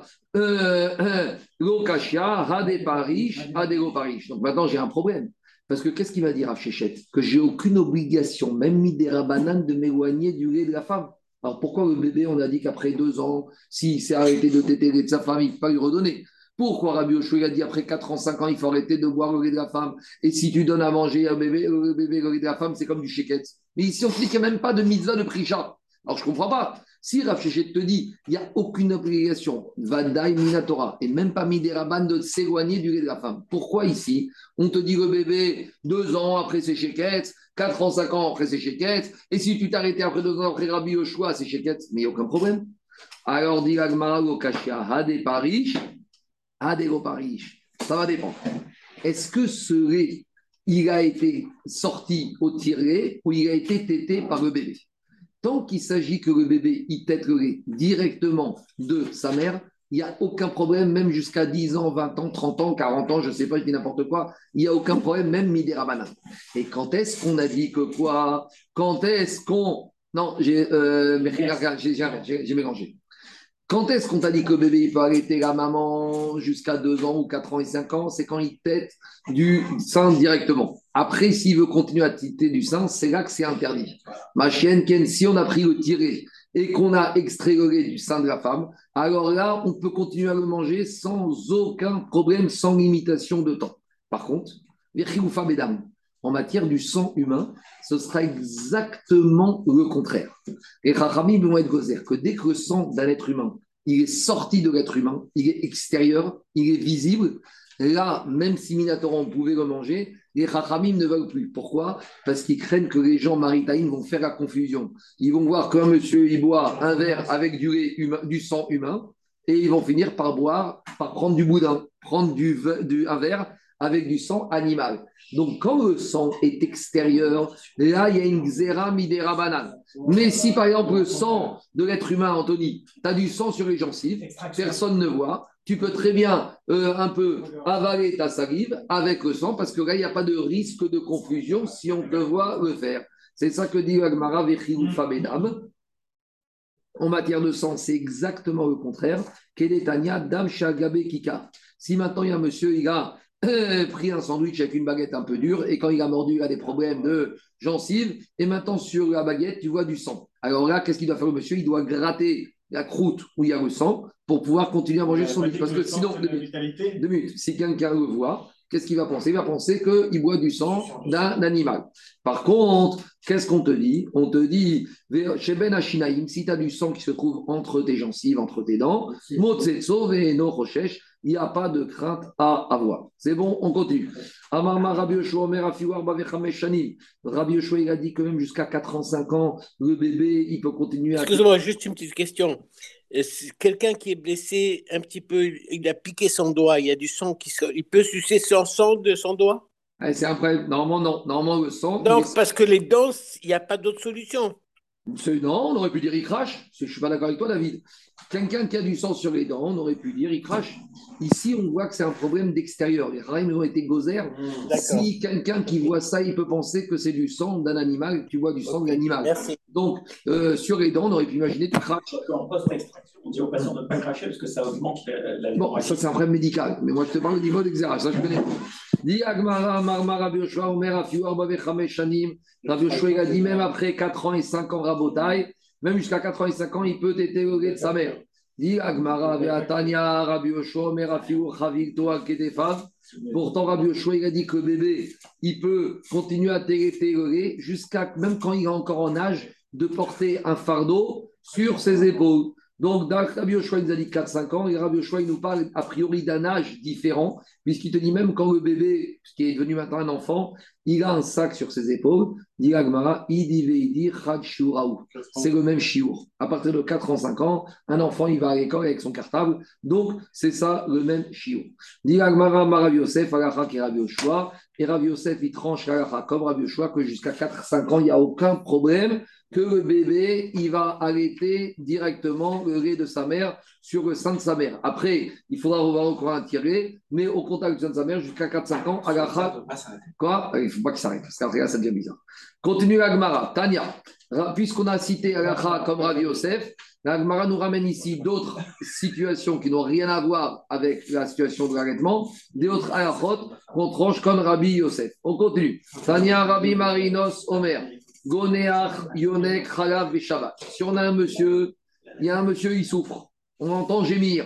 Lokashia, Hade Parish, Hade Parish. Donc maintenant, j'ai un problème. Parce que qu'est-ce qu'il va dire à Chéchet? Que j'ai aucune obligation, même mis des rabananes, de m'éloigner du lait de la femme. Alors pourquoi le bébé, on a dit qu'après deux ans, s'il s'est arrêté de téter de sa femme, il ne faut pas lui redonner? Pourquoi Rabbi Oshua a dit après 4 ans, 5 ans, il faut arrêter de boire le lait de la femme? Et si tu donnes à manger un bébé, le bébé, le lait de la femme, c'est comme du chéquette. Mais ici, on ne dit même pas de mitzvah de prisha. Alors je ne comprends pas. Si Rav te dit, il n'y a aucune obligation, Vadaï Minatora, et même pas Midéraban de s'éloigner du lait de la femme. Pourquoi ici On te dit le bébé, deux ans après ses chéquettes, quatre ans, cinq ans après ses chéquettes, et si tu t'arrêtais après deux ans après Rabbi Yoshua, ses chéquettes, mais il n'y a aucun problème. Alors dit l'Agmara au Kashia, Hade Parish, Hade Parish. Ça va dépendre. Est-ce que ce lait, il a été sorti au tiré ou il a été tété par le bébé? Tant qu'il s'agit que le bébé il tète le lait directement de sa mère, il n'y a aucun problème, même jusqu'à 10 ans, 20 ans, 30 ans, 40 ans, je ne sais pas, je dis n'importe quoi, il n'y a aucun problème, même midi Et quand est-ce qu'on a dit que quoi? Quand est-ce qu'on. Non, j'ai euh, j'ai mélangé. Quand est-ce qu'on t'a dit que le bébé il peut arrêter la maman jusqu'à 2 ans ou 4 ans et 5 ans? C'est quand il tète du sein directement. Après, s'il veut continuer à téter du sein, c'est là que c'est interdit. Ma chienne, Ken, si on a pris le tiré et qu'on a extrait le lait du sein de la femme, alors là, on peut continuer à le manger sans aucun problème, sans limitation de temps. Par contre, en matière du sang humain, ce sera exactement le contraire. Les Rachamim vont être gozer que dès que le sang d'un être humain, il est sorti de l'être humain, il est extérieur, il est visible, là, même si Minatora on pouvait le manger, les Rachamim ne veulent plus. Pourquoi? Parce qu'ils craignent que les gens maritaïnes vont faire la confusion. Ils vont voir qu'un monsieur, il boit un verre avec du, sang humain, et ils vont finir par boire, par prendre du boudin, prendre du, du, un verre avec du sang animal. Donc, quand le sang est extérieur, là, il y a une xéra midera banane. Mais si, par exemple, le sang de l'être humain, Anthony, tu as du sang sur les gencives, personne ne voit, tu peux très bien euh, un peu avaler ta salive avec le sang, parce que là, il n'y a pas de risque de confusion si on te voit le faire. C'est ça que dit Agmara Fabedam. En matière de sang, c'est exactement le contraire. Kedetania Dam Shagabe Kika. Si maintenant il y a un monsieur, il a pris un sandwich avec une baguette un peu dure et quand il a mordu, il a des problèmes de gencives. Et maintenant, sur la baguette, tu vois du sang. Alors là, qu'est-ce qu'il doit faire le monsieur? Il doit gratter la croûte où il y a le sang pour pouvoir continuer à manger son sandwich. Parce que sinon, deux minutes, si quelqu'un le voit, qu'est-ce qu'il va penser? Il va penser qu'il boit du sang d'un animal. Par contre, qu'est-ce qu'on te dit? On te dit, chez Ben Hashinaïm, si tu as du sang qui se trouve entre tes gencives, entre tes dents, Motsetso no Rochesh, il n'y a pas de crainte à avoir. C'est bon, on continue. Rabbi Yoshua, il a dit que même jusqu'à 85 ans, le bébé, il peut continuer à. Excusez-moi, juste une petite question. Quelqu'un qui est blessé un petit peu, il a piqué son doigt, il y a du sang qui Il peut sucer son sang de son doigt? Eh, C'est un problème. Normalement, non. Normalement, le sang. Donc, parce que les dents, il n'y a pas d'autre solution. Non, on aurait pu dire il crache. Je ne suis pas d'accord avec toi, David. Quelqu'un qui a du sang sur les dents, on aurait pu dire il crache. Ici, on voit que c'est un problème d'extérieur. Les rails ont été gozer. Mmh, si quelqu'un qui voit ça, il peut penser que c'est du sang d'un animal, tu vois du sang de l'animal. Donc, euh, sur les dents, on aurait pu imaginer tu craches. En post-extraction, on dit aux patients de ne pas cracher parce que ça augmente la. Bon, ça, c'est un problème médical. Mais moi, je te parle au niveau d'exercice. Ça, je connais. Dit Agmara, Marmar, Rabbi Yoshua, Omer, Afiou, Arba, Shanim. Rabbi il a dit même après 4 ans et 5 ans, Rabotai, même jusqu'à 4 ans et 5 ans, il peut être de sa mère. Dit Agmara, Veatania, Rabbi Kedefav. Pourtant, Rabbi Yoshua, il a dit que le bébé, il peut continuer à téléter jusqu'à, même quand il est encore en âge, de porter un fardeau sur ses épaules. Donc, Rabbi Yoshua nous a dit 4-5 ans, et Rabbi Yoshua il nous parle a priori d'un âge différent, puisqu'il te dit même quand le bébé, qui est devenu maintenant un enfant, il a un sac sur ses épaules, dit Agmara, c'est le même chiour. À partir de 4 ans, 5 ans, un enfant, il va à l'école avec son cartable, donc c'est ça le même chiour. Dit Rabbi Yosef, est Rabbi Yoshua, et Rabbi Yosef, il tranche comme Rabbi Yoshua, que jusqu'à 4-5 ans, il n'y a aucun problème que le bébé, il va allaiter directement le lait de sa mère sur le sein de sa mère. Après, il faudra revoir encore un tirer, mais au contact du sein de sa mère jusqu'à 4-5 ans, à Quoi? Il ne faut pas qu'il s'arrête, parce qu'après, ça devient bizarre. Continue l'Agmara. Tania, puisqu'on a cité Agacha comme Ravi Yosef, l'Agmara nous ramène ici d'autres situations qui n'ont rien à voir avec la situation de l'allaitement, d'autres ayachot qu'on tranche comme Rabbi Yosef. On continue. Tania, Rabbi Marinos, Omer. Goneach, Yonek, Khalav et Shabbat. Si on a un monsieur, il y a un monsieur, il souffre. On entend gémir.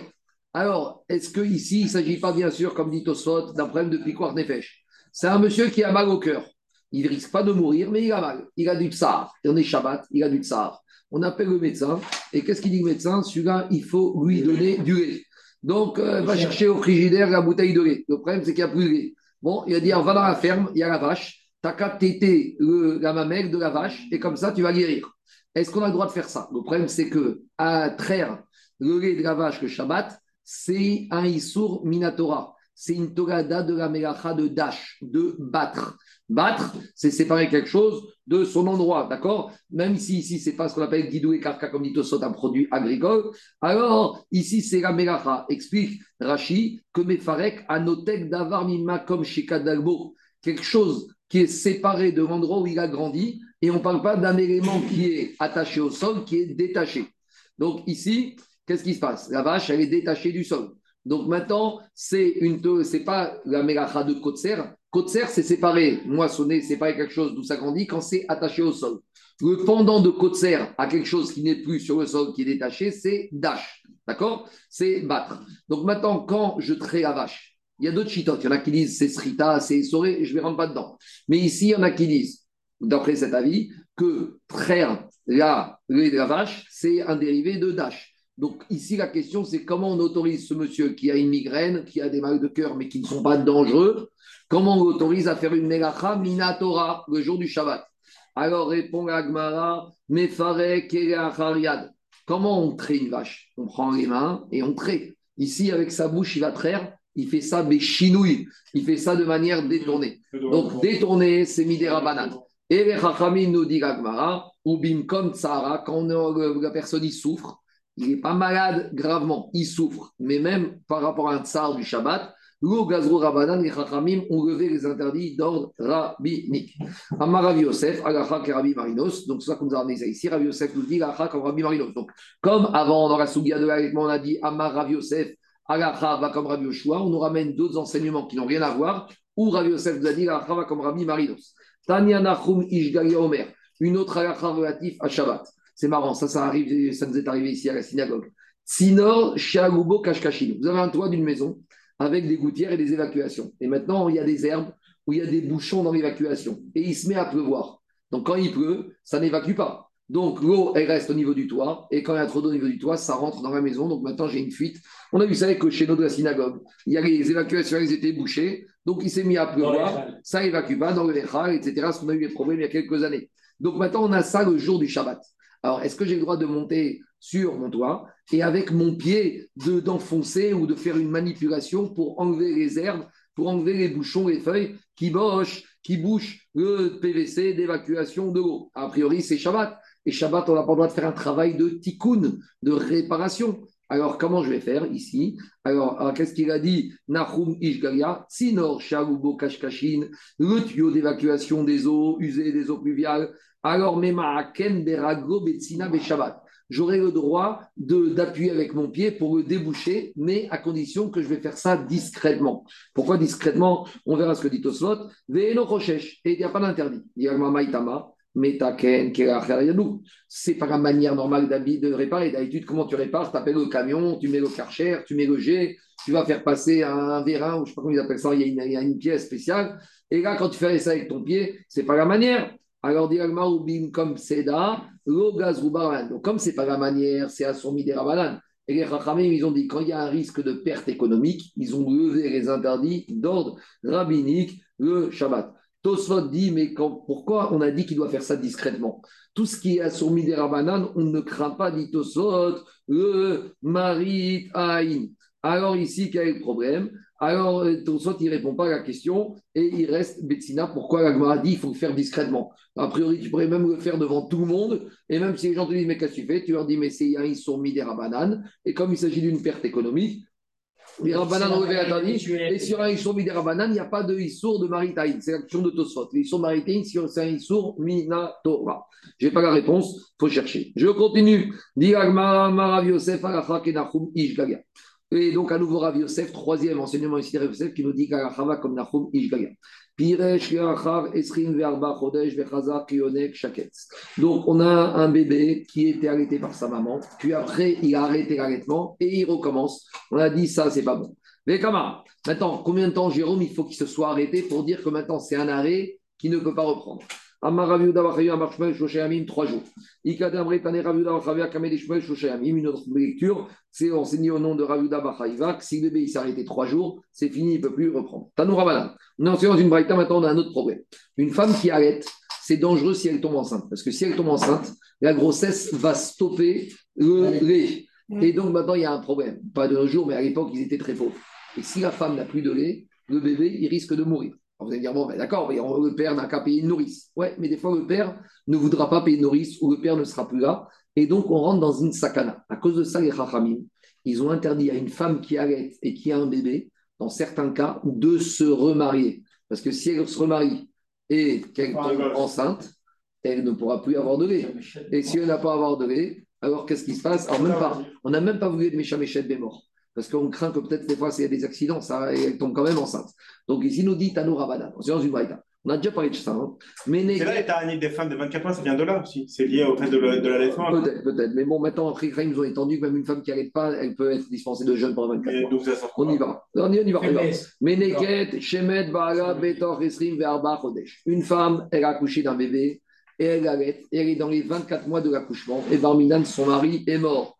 Alors, est-ce que ici, il ne s'agit pas bien sûr, comme dit Tosfot, d'un problème de piquoir nefesh? C'est un monsieur qui a mal au cœur. Il risque pas de mourir, mais il a mal. Il a du tsar. Et on est Shabbat, il a du tsar. On appelle le médecin. Et qu'est-ce qu'il dit le médecin? Celui-là, il faut lui donner du lait. Donc, euh, va chercher au frigidaire la bouteille de lait. Le problème, c'est qu'il n'y a plus de lait. Bon, il a dit, va dans la ferme, il y a la vache t'as qu'à téter la mamelle de la vache et comme ça, tu vas guérir. Est-ce qu'on a le droit de faire ça? Le problème, c'est que à traire le lait de la vache le Shabbat, c'est un Issour Minatora. C'est une Torada de la Melacha de Dash, de battre. Battre, c'est séparer quelque chose de son endroit, d'accord? Même si ici, c'est pas ce qu'on appelle guidou et karka comme dit Tosot, un produit agricole. Alors, ici, c'est la Melacha. Explique Rashi que Mefarek, Anotek Davar Mima comme. Quelque chose qui est séparé de l'endroit où il a grandi, et on ne parle pas d'un élément qui est attaché au sol, qui est détaché. Donc ici, qu'est-ce qui se passe? La vache, elle est détachée du sol. Donc maintenant, c'est une c'est pas la mélacha de Kotser. Kotser, c'est séparé, moissonner, séparer quelque chose d'où ça grandit quand c'est attaché au sol. Le pendant de Kotser à quelque chose qui n'est plus sur le sol, qui est détaché, c'est dash. D'accord? C'est battre. Donc maintenant, quand je trais la vache, il y a d'autres chitotes. Il y en a qui disent c'est srita, c'est soré, je ne vais rentrer pas dedans. Mais ici, il y en a qui disent, d'après cet avis, que traire la, la vache, c'est un dérivé de dash. Donc ici, la question, c'est comment on autorise ce monsieur qui a une migraine, qui a des mal de cœur, mais qui ne sont pas dangereux, comment on l'autorise à faire une melacha minatora le jour du Shabbat? Alors répond Agmara, mefare. Comment on traite une vache? On prend les mains et on traite. Ici, avec sa bouche, il va traire il fait ça mais chinouille, il fait ça de manière détournée. Donc détourné, c'est midera banane. Et les Chachamim nous dit ou bim comme Tsara, quand la personne il souffre, il n'est pas malade gravement, il souffre, mais même par rapport à un tsar du Shabbat, l'eau gazro rabanan, les Chachamim ont levé les interdits d'ordre rabbinique. Amar Rav Yosef, Agacha et Rabbi Marinos, donc c'est ça qu'on nous a ramené ici, Rav Yosef nous dit Agacha comme Rabbi Marinos. Donc, comme avant dans la Sougia de l'allaitement, on a dit Amar Rav Yosef, Agacha va comme Rabbi Yoshua, on nous ramène d'autres enseignements qui n'ont rien à voir, ou Rabbi Yosef nous a dit Agacha va comme Rabbi Marinos. Tanya Nachum Ishgali Omer, une autre Agacha relative à Shabbat. C'est marrant, ça, ça, arrive, ça nous est arrivé ici à la synagogue. Sinor Shagubo Kashkashin. Vous avez un toit d'une maison avec des gouttières et des évacuations. Et maintenant, il y a des herbes où il y a des bouchons dans l'évacuation. Et il se met à pleuvoir. Donc quand il pleut, ça n'évacue pas. Donc l'eau, elle reste au niveau du toit. Et quand il y a trop d'eau au niveau du toit, ça rentre dans la maison. Donc maintenant, j'ai une fuite. On a vu ça que chez nous de la synagogue, il y a les évacuations, elles étaient bouchées. Donc il s'est mis à pleuvoir. Ça évacue pas dans le Lechal, etc. Parce qu'on a eu des problèmes il y a quelques années. Donc maintenant, on a ça le jour du Shabbat. Alors, est-ce que j'ai le droit de monter sur mon toit et avec mon pied d'enfoncer ou de faire une manipulation pour enlever les herbes, pour enlever les bouchons, les feuilles qui bochent, qui bouchent le PVC d'évacuation de l'eau? A priori, c'est Shabbat. Et Shabbat, on n'a pas le droit de faire un travail de tikkun, de réparation. Alors, comment je vais faire ici? Alors, qu'est-ce qu'il a dit? Nahum Ishgalia, Sinor Sharubo Kashkashin, le tuyau d'évacuation des eaux usées, des eaux pluviales. Alors, Memaaken Berago Betsina Shabbat. J'aurai le droit d'appuyer avec mon pied pour le déboucher, mais à condition que je vais faire ça discrètement. Pourquoi discrètement? On verra ce que dit Tosfot. Ve'eno Et il n'y a pas d'interdit. Il y a c'est pas la manière normale de réparer. D'habitude, comment tu répares? Tu appelles le camion, tu mets le karcher, tu mets le jet, tu vas faire passer un vérin, ou je sais pas comment ils appellent ça, il y, a une, pièce spéciale. Et là, quand tu fais ça avec ton pied, c'est pas la manière. Alors, comme Seda, Donc, comme c'est pas la manière, c'est à son rabanan. Et les Rachamim, ils ont dit quand il y a un risque de perte économique, ils ont levé les interdits d'ordre rabbinique le Shabbat. Tosfot dit, mais pourquoi on a dit qu'il doit faire ça discrètement? Tout ce qui est assourmi des Rabanan, on ne craint pas, dit Tosfot, le marit aïn. Alors ici, quel est le problème? Alors, euh, soit il ne répond pas à la question et il reste Betsina. Pourquoi la dit qu'il faut le faire discrètement? A priori, tu pourrais même le faire devant tout le monde. Et même si les gens te disent, mais qu'est-ce que tu fais? Tu leur dis, mais c'est sont mis des rabananes. Et comme il s'agit d'une perte économique, les interdit. Et sur un issour des il n'y a pas de issour de maritaï. C'est l'action de Tosfot. L'issour maritaï, c'est un issour minatora. Je n'ai pas la réponse, il faut chercher. Je continue. Marav Yosef et donc, à nouveau, Rav Yosef, troisième enseignement ici de Rav Yosef, qui nous dit qu'Alachava comme Nachum Ishgaga. Donc, on a un bébé qui était arrêté par sa maman, puis après, il a arrêté l'arrêtement et il recommence. On a dit ça, c'est pas bon. Mais comment Maintenant, combien de temps, Jérôme, il faut qu'il se soit arrêté pour dire que maintenant c'est un arrêt qui ne peut pas reprendre? Trois jours. Une autre lecture, c'est enseigné au nom de Raviuda Bachaïva que si le bébé s'est arrêté trois jours, c'est fini, il ne peut plus reprendre. Tanou Ravalan. On est dans une braïta, maintenant on a un autre problème. Une femme qui arrête, c'est dangereux si elle tombe enceinte. Parce que si elle tombe enceinte, la grossesse va stopper le lait. Et donc maintenant, il y a un problème. Pas de nos jours, mais à l'époque, ils étaient très pauvres. Et si la femme n'a plus de lait, le bébé, il risque de mourir vous allez dire, bon, ben, d'accord, mais le père n'a qu'à payer une nourrice. Ouais, mais des fois, le père ne voudra pas payer une nourrice ou le père ne sera plus là. Et donc, on rentre dans une sakana. À cause de ça, les chachamim, ils ont interdit à une femme qui arrête et qui a un bébé, dans certains cas, de se remarier. Parce que si elle se remarie et qu'elle tombe enceinte, elle ne pourra plus avoir de lait. Et si elle n'a pas avoir de lait, alors qu'est-ce qui se passe? Alors, même pas, on n'a même pas voulu être méchant des morts. Parce qu'on craint que peut-être des fois, s'il y a des accidents, ça, elle tombe quand même enceinte. Donc ici, nous dit Tano Rabadan, c'est dans une braïta. On a déjà parlé de ça. Hein. Mais c'est là l'état des femmes de 24 mois, ça vient de là aussi. C'est lié au fait de l'allaitement. Peut-être, peut-être. Mais bon, maintenant, après, ils nous ont étendu que même une femme qui n'arrête pas, elle peut être dispensée de jeûne pendant 24 mois. on y va. On y, on y va. Meneket, Shemet, Baala, Betor, Esrim, Verba, Chodesh. Une femme, elle a accouché d'un bébé et elle arrête. Et elle est dans les 24 mois de l'accouchement. Et Barminan, son mari, est mort.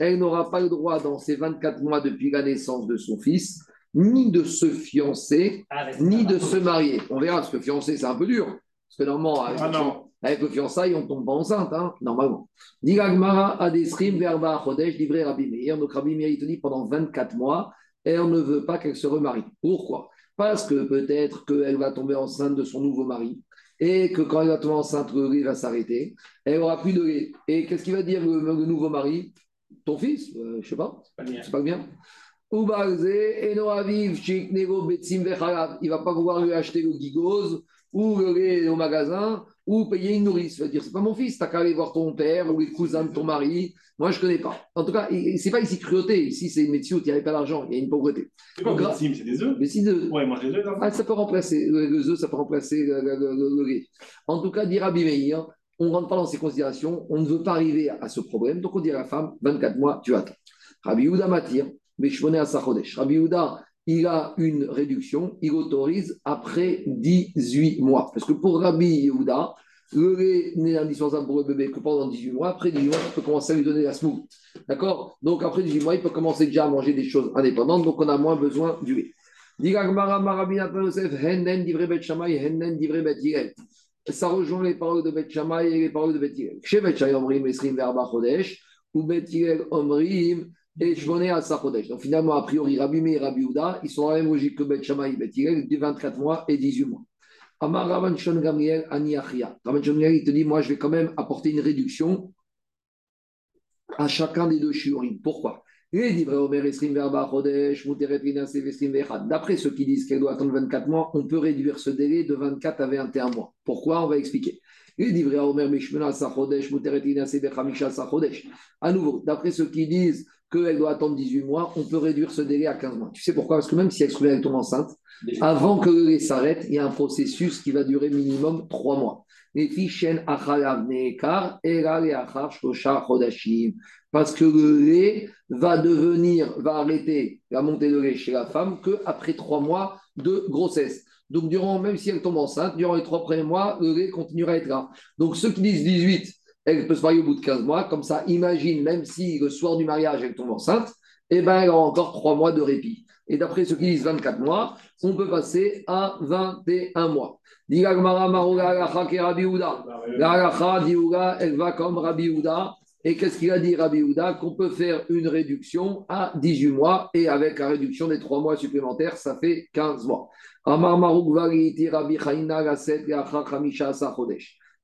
Elle n'aura pas le droit, dans ces 24 mois depuis la naissance de son fils, ni de se fiancer, ni de se marier. On verra, parce que fiancer, c'est un peu dur. Parce que normalement, avec, ah avec le fiançailles, on ne tombe pas enceinte, hein, normalement. Digagmara Adesrim Verba Chodesh, livré Rabbi Meir. Donc Rabbi Meir, il te dit pendant 24 mois, elle ne veut pas qu'elle se remarie. Pourquoi? Parce que peut-être qu'elle va tomber enceinte de son nouveau mari et que quand elle va tomber enceinte, le va s'arrêter, elle aura plus de lait. Et qu'est-ce qu'il va dire le, nouveau mari? Ton fils? Je euh, Je sais pas. C'est pas bien. Il ne va pas pouvoir lui acheter le gigose ou le lait au magasin ou payer une nourrice. Il va dire, c'est pas mon fils, t'as qu'à aller voir ton père ou les cousins de ton mari. Moi, je ne connais pas. En tout cas, c'est pas ici cruauté. Ici, c'est où il n'y avait pas d'argent, il y a une pauvreté. C'est médecine C'est des œufs Médecine de... Ouais, mange des œufs. Ah, ça peut remplacer. Les œufs, ça peut remplacer le, lait. En tout cas, dit Rabbi Meir, on ne rentre pas dans ces considérations. On ne veut pas arriver à ce problème. Donc, on dit à la femme, 24 mois, tu attends. Rabbi Yehuda m'attire, mais je connais à Sachodesh. Rabbi Yehuda, il a une réduction, il autorise après 18 mois. Parce que pour Rabbi Yehuda, le lait n'est indispensable pour le bébé que pendant 18 mois. Après 18 mois, il peut commencer à lui donner la smooth. D'accord? Donc après 18 mois, il peut commencer déjà à manger des choses indépendantes. Donc on a moins besoin du lait. Ça rejoint les paroles de Bet et les paroles de Bet Hillel. Chez Omrim, Esrim, Verba, Chodesh, ou Bet Omrim, et Chodesh. Donc finalement, a priori, Rabbi Meir et Rabbi Uda, ils sont dans la même logique que Bet et Bet Hillel, de 24 mois et 18 mois. Amar Shon Gamriel Aniachia. Ravan Shon il te dit Moi, je vais quand même apporter une réduction à chacun des deux shiurim. Pourquoi? D'après ceux qui disent qu'elle doit attendre 24 mois, on peut réduire ce délai de 24 à 21 mois. Pourquoi? On va expliquer. À nouveau, d'après ceux qui disent qu'elle doit attendre 18 mois, on peut réduire ce délai à 15 mois. Tu sais pourquoi? Parce que même si elle se elle tombe enceinte, avant que le lait s'arrête, il y a un processus qui va durer minimum 3 mois. Parce que le lait va devenir, va arrêter la montée de lait chez la femme qu'après 3 mois de grossesse. Donc, durant, même si elle tombe enceinte, durant les 3 premiers mois, le lait continuera à être là. Donc, ceux qui disent 18, elle peut se marier au bout de 15 mois. Comme ça, imagine, même si le soir du mariage, elle tombe enceinte, eh ben, elle aura encore 3 mois de répit. Et d'après ceux qui disent 24 mois, on peut passer à 21 mois. Elle va comme Rabbi Houda. Et qu'est-ce qu'il a dit Rabbi Houda? Qu'on peut faire une réduction à 18 mois et avec la réduction des 3 mois supplémentaires, ça fait 15 mois.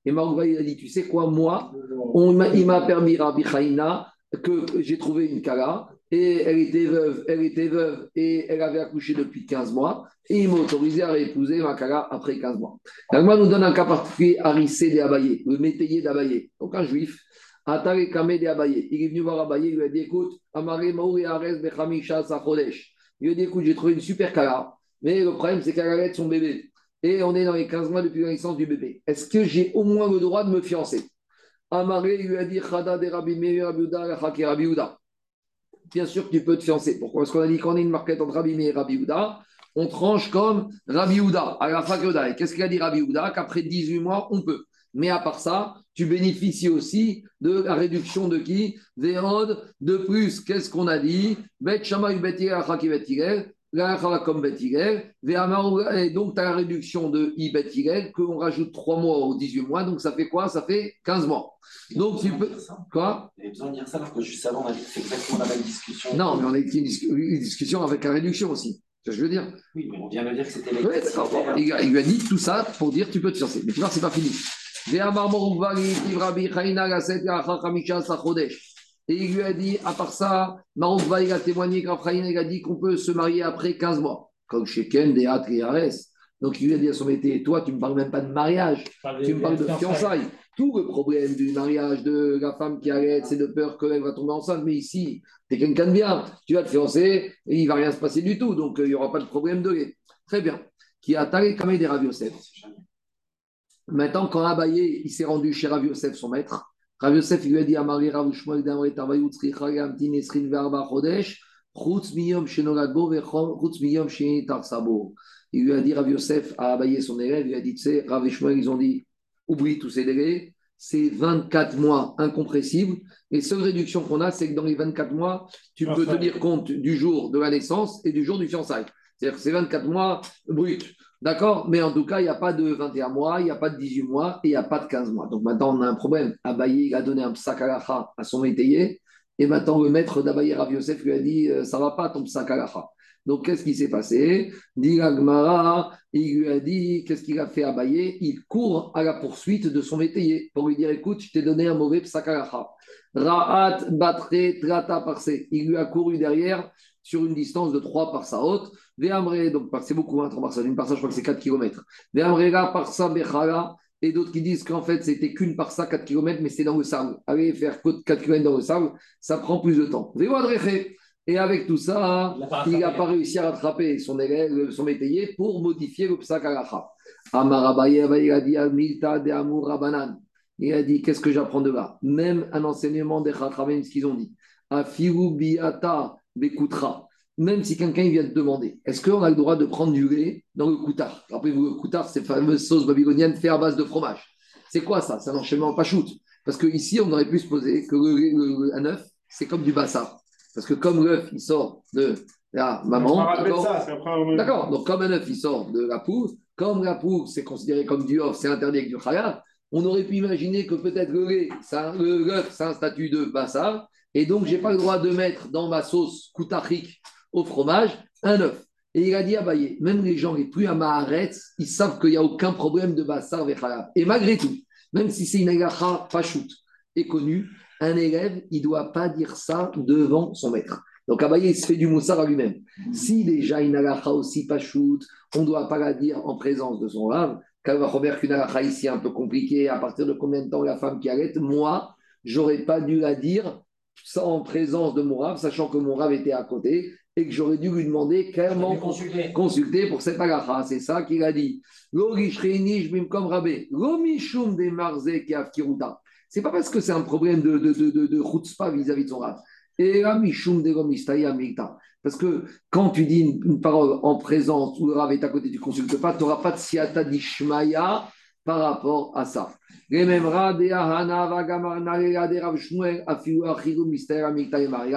Et Marouk a dit Tu sais quoi, moi, il m'a permis Rabbi Chaïna que j'ai trouvé une kala et elle était veuve, elle était veuve et elle avait accouché depuis 15 mois et il m'a autorisé à épouser ma kala après 15 mois. L'Agma nous donne un cas particulier, Arissé de Abaye, le métayer d'Abaye. Donc un juif Atare Kame de Abaye. Il est venu voir Abaye, il lui a dit écoute, Amare Mauri Ares Bechamisha Sachodesh. Il lui a dit écoute, j'ai trouvé une super kala, mais le problème c'est qu'elle allait son bébé. Et on est dans les 15 mois depuis la naissance du bébé. Est-ce que j'ai au moins le droit de me fiancer? Amare lui a dit Bien sûr que tu peux te fiancer. Pourquoi? Parce qu'on a dit qu'on a une marquette entre Rabbi et Rabbi Uda, on tranche comme Rabbi Uda, à la Et qu'est-ce qu'il a dit Rabbi Uda Qu'après 18 mois, on peut. Mais à part ça, tu bénéficies aussi de la réduction de qui? Vérod. De plus, qu'est-ce qu'on a dit? Et donc tu as la réduction de Ibet qu'on rajoute 3 mois aux 18 mois, donc ça fait quoi? Ça fait 15 mois. Donc tu peux. Quoi? Il y besoin de dire ça alors que juste avant on a dit c'est exactement la même discussion. Non, mais on a eu une, discussion avec la réduction aussi. C'est ce que je veux dire? Oui, mais on vient de dire que c'était. Oui, il, lui a dit tout ça pour dire tu peux te fiancer. Mais tu vois, c'est pas fini. Et il lui a dit, à part ça, Maroukva, il a témoigné qu'Afraïn, il a dit qu'on peut se marier après 15 mois. Comme chez Ken, des et Donc il lui a dit à son métier, toi, tu ne me parles même pas de mariage, tu me parles de fiançailles. Tout le problème du mariage de la femme qui arrête, c'est de peur qu'elle va tomber enceinte. Mais ici, tu es quelqu'un de bien, tu vas te fiancer et il ne va rien se passer du tout. Donc euh, il n'y aura pas de problème de lait. Très bien. Qui a taré comme des Rav Maintenant, quand Abaye, il s'est rendu chez Rav Yosef, son maître, Rav Yosef, lui a dit à Marie Rav Shmuel Tavayut Tzricha Yamtin Esrin Verba Chodesh, Chutz Miyom Shenogagbo Chutz Miyom. Il lui a dit, Rav Yosef a abayé son élève, il lui a dit, tu sais, Rav Shmuel, ils ont dit, oublie tous ces délais, c'est 24 mois incompressibles. Et seule réduction qu'on a, c'est que dans les 24 mois, tu peux tenir compte du jour de la naissance et du jour du fiançailles. C'est-à-dire que c'est 24 mois bruts. D'accord? Mais en tout cas, il n'y a pas de 21 mois, il n'y a pas de 18 mois et il n'y a pas de 15 mois. Donc maintenant, on a un problème. Abaye a donné un psakalacha à son métayer. Et maintenant, le maître d'Abaye Rav Yosef lui a dit euh, Ça ne va pas ton psakalacha. Donc, qu'est-ce qui s'est passé? Dit il lui a dit Qu'est-ce qu'il a fait Abaye? Il court à la poursuite de son métayer pour lui dire Écoute, je t'ai donné un mauvais psakalacha. Ra'at batre trata parse. Il lui a couru derrière sur une distance de 3 par sa haute. Donc c'est beaucoup, hein, 3 par sa Une par ça, je crois que c'est 4 km. Véamrega par sa bechala. Et d'autres qui disent qu'en fait, c'était qu'une par ça, 4 km, mais c'est dans le sable. Aller faire 4 km dans le sable, ça prend plus de temps. Et avec tout ça, il n'a pas réussi à rattraper son élève, son métayer pour modifier le psak il a dit Milta de Amour Rabanan. Il a dit Qu'est-ce que j'apprends de là? Même un enseignement des Chachamim, ce qu'ils ont dit. Afiru biata bekoutra. Même si quelqu'un vient te demander, est-ce qu'on a le droit de prendre du lait dans le koutard Rappelez-vous, le koutard, c'est la fameuse sauce babylonienne faite à base de fromage. C'est quoi ça? C'est un enchaînement pas shoot. Parce qu'ici, on aurait pu se poser que le, un œuf, c'est comme du bassa. Parce que comme l'œuf, il sort de la maman. D'accord, donc comme un œuf, il sort de la poule, comme la poule, c'est considéré comme du off, c'est interdit avec du khayat, on aurait pu imaginer que peut-être le lait, l'œuf, c'est un statut de bassa, et donc je n'ai pas le droit de mettre dans ma sauce koutachik au fromage un œuf. Et il a dit à Baye, même les gens les plus à Maharetz, ils savent qu'il n'y a aucun problème de bassar vechalab. Et malgré tout, même si c'est une agacha pachout et connue, un élève, il ne doit pas dire ça devant son maître. Donc Abaye, il se fait du moussard à lui-même. Si déjà une agacha aussi pachout, on ne doit pas la dire en présence de son rave, va remarquer qu'une agacha ici un peu compliquée, à partir de combien de temps la femme qui arrête, moi, j'aurais pas dû la dire en présence de mon rave, sachant que mon rave était à côté et que j'aurais dû lui demander clairement consulter. consulter pour cette agacha. C'est ça qu'il a dit. Lomishum des C'est pas parce que c'est un problème de, de, de, de, de vis-à-vis de son rave. Et la mishum de Parce que quand tu dis une, parole en présence où le rave est à côté, tu ne consultes pas, tu n'auras pas de siata d'ishmaya par rapport à ça. La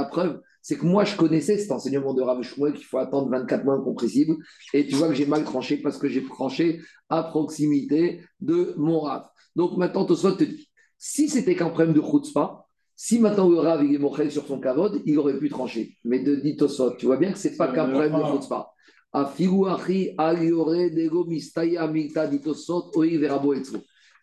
preuve, c'est que moi, je connaissais cet enseignement de Rav Shmuel qu'il faut attendre 24 mois incompressibles. Et tu vois que j'ai mal tranché parce que j'ai tranché à proximité de mon Rav. Donc maintenant, Tosfot te dit, si c'était qu'un problème de chutzpah, Si maintenant le Rav il est mochel sur son kavod, il aurait pu trancher. Mais de dit tu vois bien que ce n'est pas qu'un problème de chutzpah.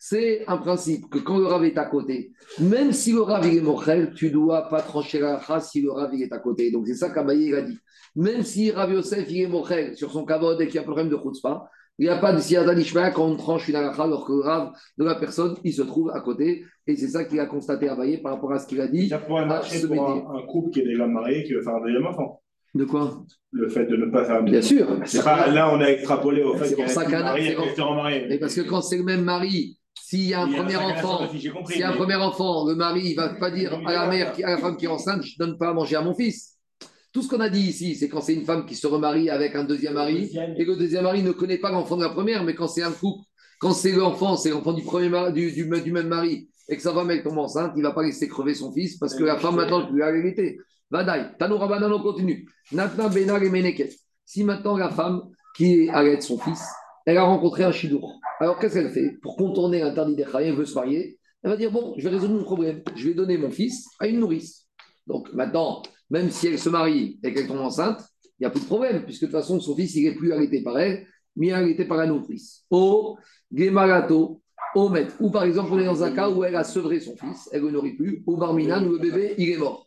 C'est un principe que quand le Rav est à côté, même si le Rav est mochel, tu ne dois pas trancher la race si le Rav est à côté. Donc c'est ça qu'Abaye a dit. Même si Rav Yosef il est mochel sur son kavod et qu'il y a un problème de chutzpah, il n'y a pas de siyata d'ishmael quand on tranche une halakha alors que le Rav de la personne, il se trouve à côté. Et c'est ça qu'il a constaté à Baye par rapport à ce qu'il a dit. Ça pourrait marcher pour un, un, couple qui est déjà marié qui veut faire un deuxième enfant. De quoi? Le fait de ne pas faire un Bien sûr. Pas, là, on a extrapolé au fait qu'il y a marié. Parce que quand c'est le même mari, s'il y a un premier enfant, s'il y a un premier enfant, le mari, il ne va pas dire à la mère, à la femme qui est enceinte, je ne donne pas à manger à mon fils. Tout ce qu'on a dit ici, c'est quand c'est une femme qui se remarie avec un deuxième mari et que le deuxième mari ne connaît pas l'enfant de la première, mais quand c'est un couple, quand c'est l'enfant, c'est l'enfant du, premier du, du, du, même mari et que sa femme est tombe enceinte, il ne va pas laisser crever son fils parce que la femme maintenant lui a l'égalité. Vadaï, Banano continue. Natna Benar et Meneket. Si maintenant la femme qui est son fils, elle a rencontré un chidour. Alors qu'est-ce qu'elle fait Pour contourner l'interdit des elle veut se marier. Elle va dire Bon, je vais résoudre mon problème. Je vais donner mon fils à une nourrice. Donc maintenant, même si elle se marie et qu'elle tombe enceinte, il n'y a plus de problème, puisque de toute façon, son fils, il n'est plus arrêté par elle, mais arrêté par la nourrice. Au Gemarato, maître. Ou par exemple, on est dans un cas où elle a sevré son fils, elle ne le nourrit plus, au Barminan, où le bébé, il est mort.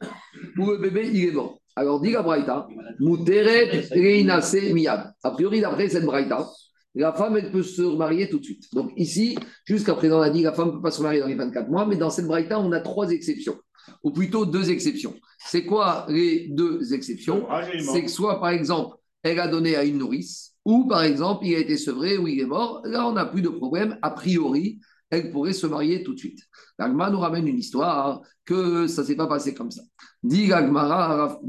Où le bébé, il est mort. Alors, dit la Braïta, Muteret Reinase Miyad. A priori, d'après cette Braïta, la femme, elle peut se remarier tout de suite. Donc ici, jusqu'à présent, on a dit la femme ne peut pas se marier dans les 24 mois, mais dans cette Braïta, on a trois exceptions ou plutôt deux exceptions. C'est quoi les deux exceptions? C'est que soit, par exemple, elle a donné à une nourrice, ou par exemple, il a été sevré ou il est mort. Là, on n'a plus de problème. A priori, elle pourrait se marier tout de suite. L'Agma nous ramène une histoire que ça ne s'est pas passé comme ça. Dit l'Agmara,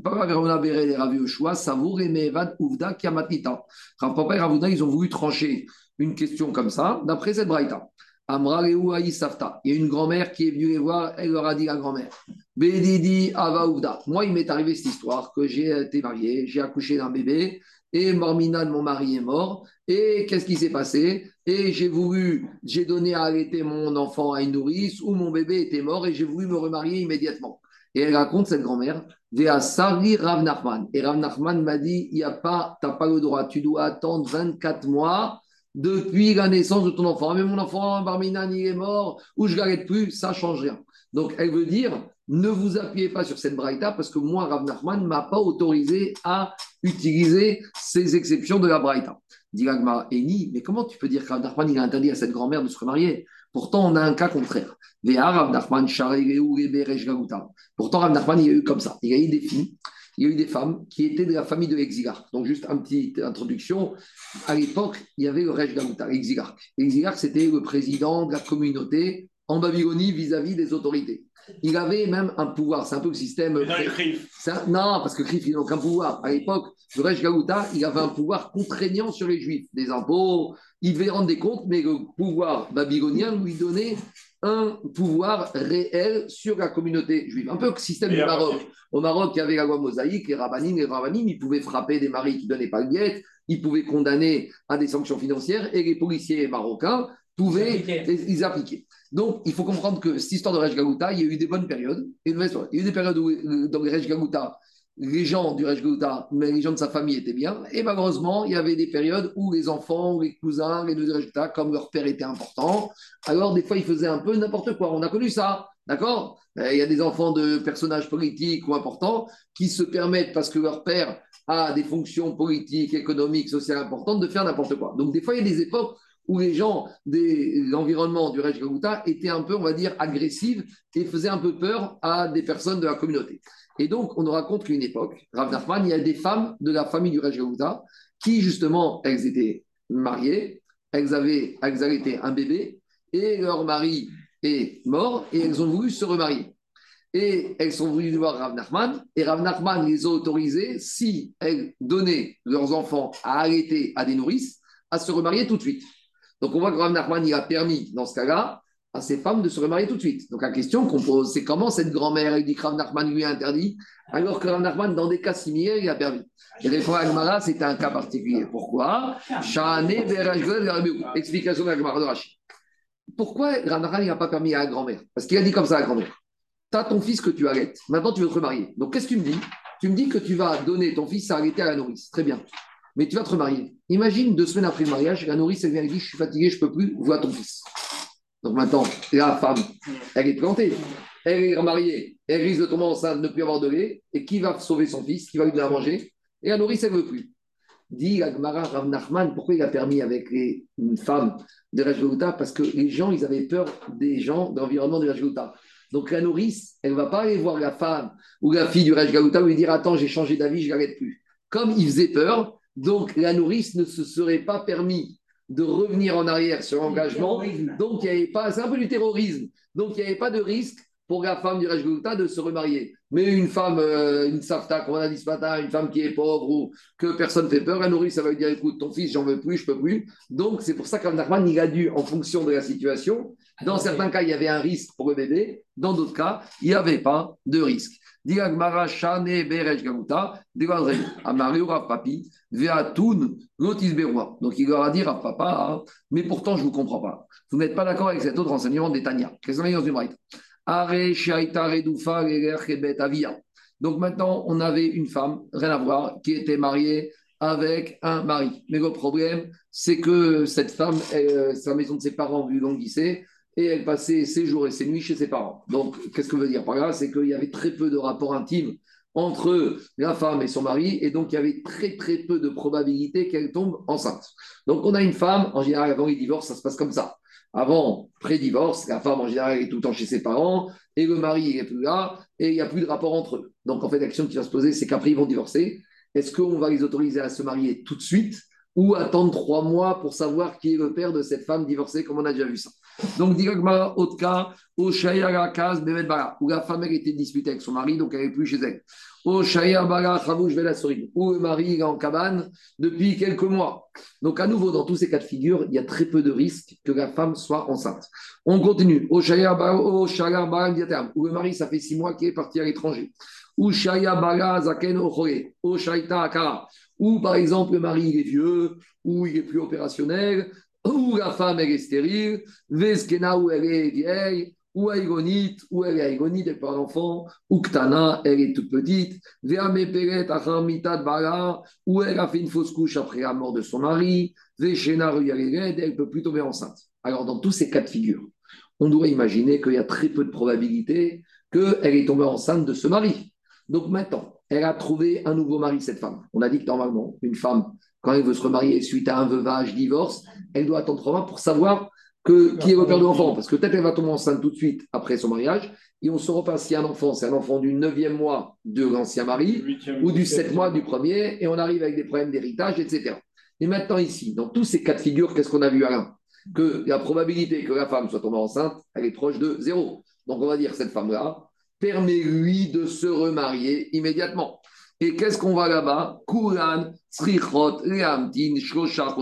Savour et Mevad Ouvda Kiamatita. Papa et Ravuna, ils ont voulu trancher une question comme ça, d'après cette braïta. Amra Il y a une grand-mère qui est venue les voir, elle leur a dit la grand-mère Bedidi Avaouda. Moi, il m'est arrivé cette histoire que j'ai été marié, j'ai accouché d'un bébé et Mormina mon mari est mort. Et qu'est-ce qui s'est passé? Et j'ai voulu, j'ai donné à arrêter mon enfant à une nourrice où mon bébé était mort et j'ai voulu me remarier immédiatement. Et elle raconte cette grand-mère, Vea Sari Rav Nachman. Et Rav Nachman m'a dit, il y a pas, tu n'as pas le droit, tu dois attendre 24 mois depuis la naissance de ton enfant. Mais mon enfant, Barminan, il est mort, ou je l'arrête plus, ça change rien. Donc, elle veut dire, ne vous appuyez pas sur cette braïta parce que moi, Rav Nachman ne m'a pas autorisé à utiliser ces exceptions de la braïta. Dit Eni, mais comment tu peux dire que Rav Nachman il a interdit à cette grand-mère de se remarier? Pourtant, on a un cas contraire. Pourtant, Rav Nachman, il y a eu comme ça. Il y a eu des filles il y a eu des femmes qui étaient de la famille de l'exigarque. Donc, juste une petite introduction. À l'époque, il y avait le Rej Gamuta, l'exigarque. L'exigarque, c'était le président de la communauté en Babylonie vis-à-vis des autorités. Il avait même un pouvoir. C'est un peu le système. non, parce que Krif, il n'a aucun pouvoir. À l'époque, le Rej Gamuta, il avait un pouvoir contraignant sur les Juifs. Des impôts, il devait rendre des comptes, mais le pouvoir babylonien lui donnait un pouvoir réel sur la communauté juive. Un peu le système du Maroc. Au Maroc, il y avait la loi mosaïque, les rabbinim, les rabbinim, ils pouvaient frapper des maris qui ne donnaient pas le guet, ils pouvaient condamner à des sanctions financières, et les policiers marocains pouvaient les, appliquer. Donc, il faut comprendre que cette histoire de Rej Gagouta, il y a eu des bonnes périodes. Et il y a eu des périodes où, euh, dans le Rej Gagouta, les gens du Rej mais les gens de sa famille étaient bien. Et malheureusement, il y avait des périodes où les enfants, les cousins, les deux résultats, comme leur père était important, alors des fois, ils faisaient un peu n'importe quoi. On a connu ça, d'accord? Euh, Il y a des enfants de personnages politiques ou importants qui se permettent, parce que leur père a des fonctions politiques, économiques, sociales importantes, de faire n'importe quoi. Donc, des fois, il y a des époques où les gens de l'environnement du Rej étaient un peu, on va dire, agressifs et faisaient un peu peur à des personnes de la communauté. Et donc, on nous raconte qu'une époque, Rav Nachman, il y a des femmes de la famille du Rej qui, justement, elles étaient mariées, elles avaient, elles allaient un bébé, et leur mari est mort, et elles ont voulu se remarier. Et elles sont venues voir Rav Nachman, et Rav Nachman les a autorisées, si elles donnaient leurs enfants à arrêter à des nourrices, à se remarier tout de suite. Donc on voit que Rav Nachman a permis, dans ce cas-là, à ces femmes de se remarier tout de suite. Donc la question qu'on pose, c'est comment cette grand-mère, elle dit que Rav Nachman lui a interdit, alors que Rav Nachman, dans des cas similaires, il a permis. Et répond Agmara, c'était un cas particulier. Pourquoi? Explication de de Rachid. Pourquoi Rav Nachman n'a pas permis à la grand-mère? Parce qu'il a dit comme ça à la grand-mère. tu as ton fils que tu arrêtes, maintenant tu veux te remarier. Donc qu'est-ce que tu me dis? Tu me dis que tu vas donner ton fils à arrêter à la nourrice. Très bien. Mais tu vas te remarier. Imagine deux semaines après le mariage, la nourrice, elle vient et dit Je suis fatiguée, je ne peux plus, vois ton fils. Donc maintenant, la femme, elle est plantée. Elle est remariée, elle risque de tomber enceinte, de ne plus avoir de lait. Et qui va sauver son fils Qui va lui donner à manger? Et la nourrice, elle ne veut plus. Dit Agmara Rav Nachman, pourquoi il a permis avec les, une femme de Rajgouta Parce que les gens, ils avaient peur des gens de l'environnement de Rajgouta. Donc la nourrice, elle ne va pas aller voir la femme ou la fille du Raj Gaouta lui dire Attends, j'ai changé d'avis, je ne plus. Comme il faisait peur, donc la nourrice ne se serait pas permis de revenir en arrière sur l'engagement. Donc il n'y avait pas, c'est un peu du terrorisme. Donc il n'y avait pas de risque pour la femme du Raj de se remarier. Mais une femme, euh, une safta, comme on a dit ce matin, une femme qui est pauvre ou que personne ne fait peur, la nourrice, ça va lui dire écoute, ton fils, j'en veux plus, je peux plus. Donc c'est pour ça qu'Avnachman, il a dû, en fonction de la situation, dans certains cas, il y avait un risque pour le bébé, dans d'autres cas, il n'y avait pas de risque. Donc il leur a à papa, hein, mais pourtant je ne vous comprends pas. Vous n'êtes pas d'accord avec cet autre enseignement des Tania. Qu'est-ce qu'on donc maintenant, on avait une femme, rien à voir, qui était mariée avec un mari. Mais le problème, c'est que cette femme, euh, sa maison de ses parents vu languissait et elle passait ses jours et ses nuits chez ses parents. Donc, qu'est-ce que veut dire par là? C'est qu'il y avait très peu de rapports intimes entre la femme et son mari, et donc il y avait très très peu de probabilité qu'elle tombe enceinte. Donc on a une femme, en général avant les divorces, ça se passe comme ça. Avant, pré-divorce, la femme en général est tout le temps chez ses parents et le mari n'est plus là et il n'y a plus de rapport entre eux. Donc en fait, l'action qui va se poser, c'est qu'après ils vont divorcer. Est-ce qu'on va les autoriser à se marier tout de suite ou attendre trois mois pour savoir qui est le père de cette femme divorcée, comme on a déjà vu ça? Donc, directement, autre cas, au où la femme elle était disputée avec son mari, donc elle n'est plus chez elle. Au où le mari est en cabane depuis quelques mois. Donc, à nouveau, dans tous ces cas de figure, il y a très peu de risques que la femme soit enceinte. On continue. Au où le mari, ça fait six mois qu'il est parti à l'étranger. Ou ou par exemple le mari il est vieux, ou il est plus opérationnel, ou la femme elle est stérile, Veskena ou elle est vieille, ou aïgonite, ou elle est aïgonite, elle pas d'enfant, ou Ktana, elle est toute petite, ou elle a fait une fausse couche après la mort de son mari, Veshena elle ne peut plus tomber enceinte. Alors dans tous ces cas de figure, on doit imaginer qu'il y a très peu de probabilité qu'elle est tombée enceinte de ce mari. Donc maintenant, elle a trouvé un nouveau mari, cette femme. On a dit que normalement, une femme, quand elle veut se remarier suite à un veuvage, divorce, elle doit attendre trois mois pour savoir que, qui est le père de l'enfant. Parce que peut-être elle va tomber enceinte tout de suite après son mariage, et on saura pas si un enfant, c'est un enfant du neuvième mois de l'ancien mari, ou du sept mois du premier, et on arrive avec des problèmes d'héritage, etc. Et maintenant ici, dans tous ces cas de figure, qu'est-ce qu'on a vu Alain? Que la probabilité que la femme soit tombée enceinte, elle est proche de zéro. Donc on va dire cette femme-là, permet-lui de se remarier immédiatement. Et qu'est-ce qu'on va là-bas? Kuran, Srichot, Leamtin, Shlosha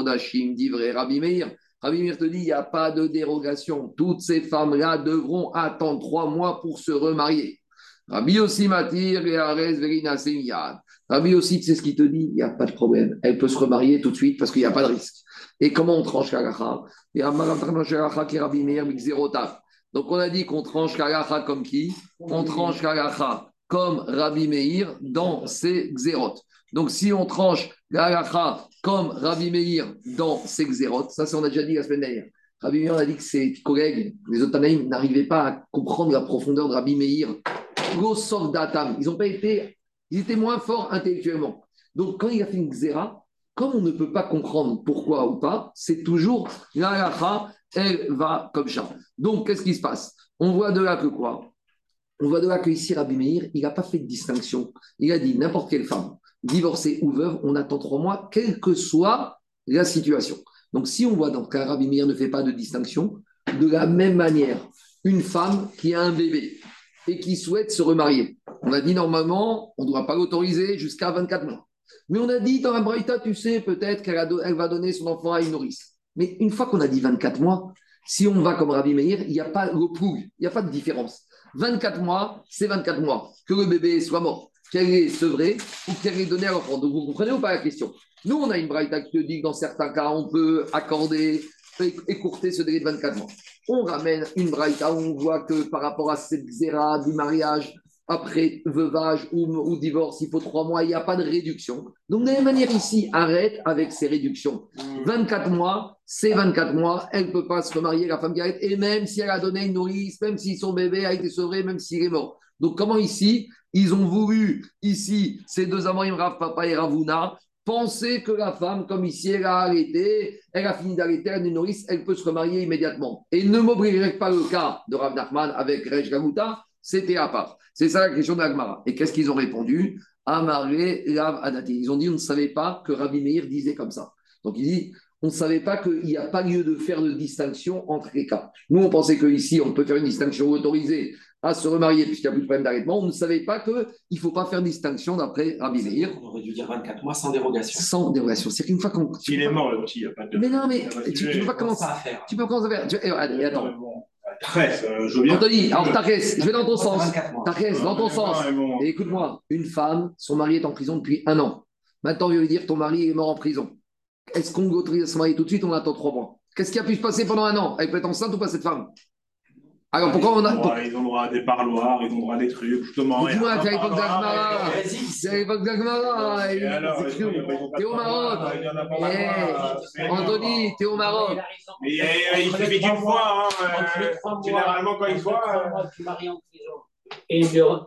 d'Ivre, Rabbi Meir. Rabbi Meir te dit, il n'y a pas de dérogation. Toutes ces femmes-là devront attendre trois mois pour se remarier. Rabbi aussi Matir et Verina Semiyad. Rabbi aussi, c'est ce qu'il te dit, il n'y a pas de problème. Elle peut se remarier tout de suite parce qu'il n'y a pas de risque. Et comment on tranche Mixerotav. Donc on a dit qu'on tranche Kalacha comme qui? On tranche Kalacha comme Rabbi Meir dans ses xérotes. Donc si on tranche Kalacha comme Rabbi Meir dans ses xérotes, ça on a déjà dit la semaine dernière. Rabbi Meir a dit que ses collègues, les Otanaïm, n'arrivaient pas à comprendre la profondeur de Rabbi Meir. Ils ont pas été, ils étaient moins forts intellectuellement. Donc quand il a fait une xéra, comme on ne peut pas comprendre pourquoi ou pas, c'est toujours la elle va comme ça. Donc, qu'est-ce qui se passe? On voit de là que quoi? On voit de là que ici, Rabbi Meir, il n'a pas fait de distinction. Il a dit n'importe quelle femme, divorcée ou veuve, on attend trois mois, quelle que soit la situation. Donc, si on voit le cas, Rabbi Meir ne fait pas de distinction, de la même manière, une femme qui a un bébé et qui souhaite se remarier, on a dit normalement, on ne doit pas l'autoriser jusqu'à 24 mois. Mais on a dit dans la Braïta, tu sais, peut-être qu'elle va donner son enfant à une nourrice. Mais une fois qu'on a dit 24 mois, si on va comme Rabbi Meir, il n'y a pas le il n'y a pas de différence. 24 mois, c'est 24 mois. Que le bébé soit mort, qu'elle est sevrée ou qu'elle est donnée à l'enfant. Donc vous comprenez ou pas la question? Nous, on a une braïta qui te dit que dans certains cas, on peut accorder, écourter ce délai de 24 mois. on ramène une braïta où on voit que par rapport à cette zéra du mariage, après veuvage ou, divorce, il faut trois mois, il n'y a pas de réduction. Donc, de la même manière, ici, arrête avec ces réductions. 24 mois, c'est 24 mois, elle ne peut pas se remarier, la femme qui arrête, et même si elle a donné une nourrice, même si son bébé a été sauvé, même s'il est mort. Donc, comment ici, ils ont voulu, ici, ces deux amants, Rav Papa et Ravuna, penser que la femme, comme ici, elle a arrêté, elle a fini d'arrêter, elle est nourrice, elle peut se remarier immédiatement. Et ne m'obligerait pas le cas de Rav Nachman avec Rej Gamuta, c'était à part. C'est ça la question d'Agmara. Et qu'est-ce qu'ils ont répondu? Amaré, Rav Adati. Ils ont dit on ne savait pas que Rabbi Meir disait comme ça. Donc il dit on ne savait pas qu'il n'y a pas lieu de faire de distinction entre les cas. Nous, on pensait qu'ici, on peut faire une distinction autorisée à se remarier puisqu'il n'y a plus de problème d'arrêtement. On ne savait pas qu'il ne faut pas faire distinction d'après Rabbi Meir. On aurait dû dire 24 mois sans dérogation. Sans dérogation. C'est qu'une fois qu'on. Il est mort, le petit, il n'y a pas de. Mais non, mais tu ne peux pas commencer à faire. Tu peux commencer à faire. Eh, allez, attends. Euh, je viens. Anthony, alors Tarès, je vais dans ton sens. Tarès, dans ton sens. écoute-moi, une femme, son mari est en prison depuis un an. Maintenant, je lui dire ton mari est mort en prison. Est-ce qu'on autorise à se marier tout de suite On attend trois mois? Qu'est-ce qui a pu se passer pendant un an? Elle peut être enceinte ou pas cette femme? Alors pourquoi on a. Ils ont droit à des parloirs, ils ont droit à des trucs, justement. Dis-moi, tu à l'époque d'Agmara. C'est à l'époque d'Agmara. T'es au Maroc. Anthony, t'es au Maroc. Il fait vite une fois. Généralement, quand il. Tu maries en prison. Et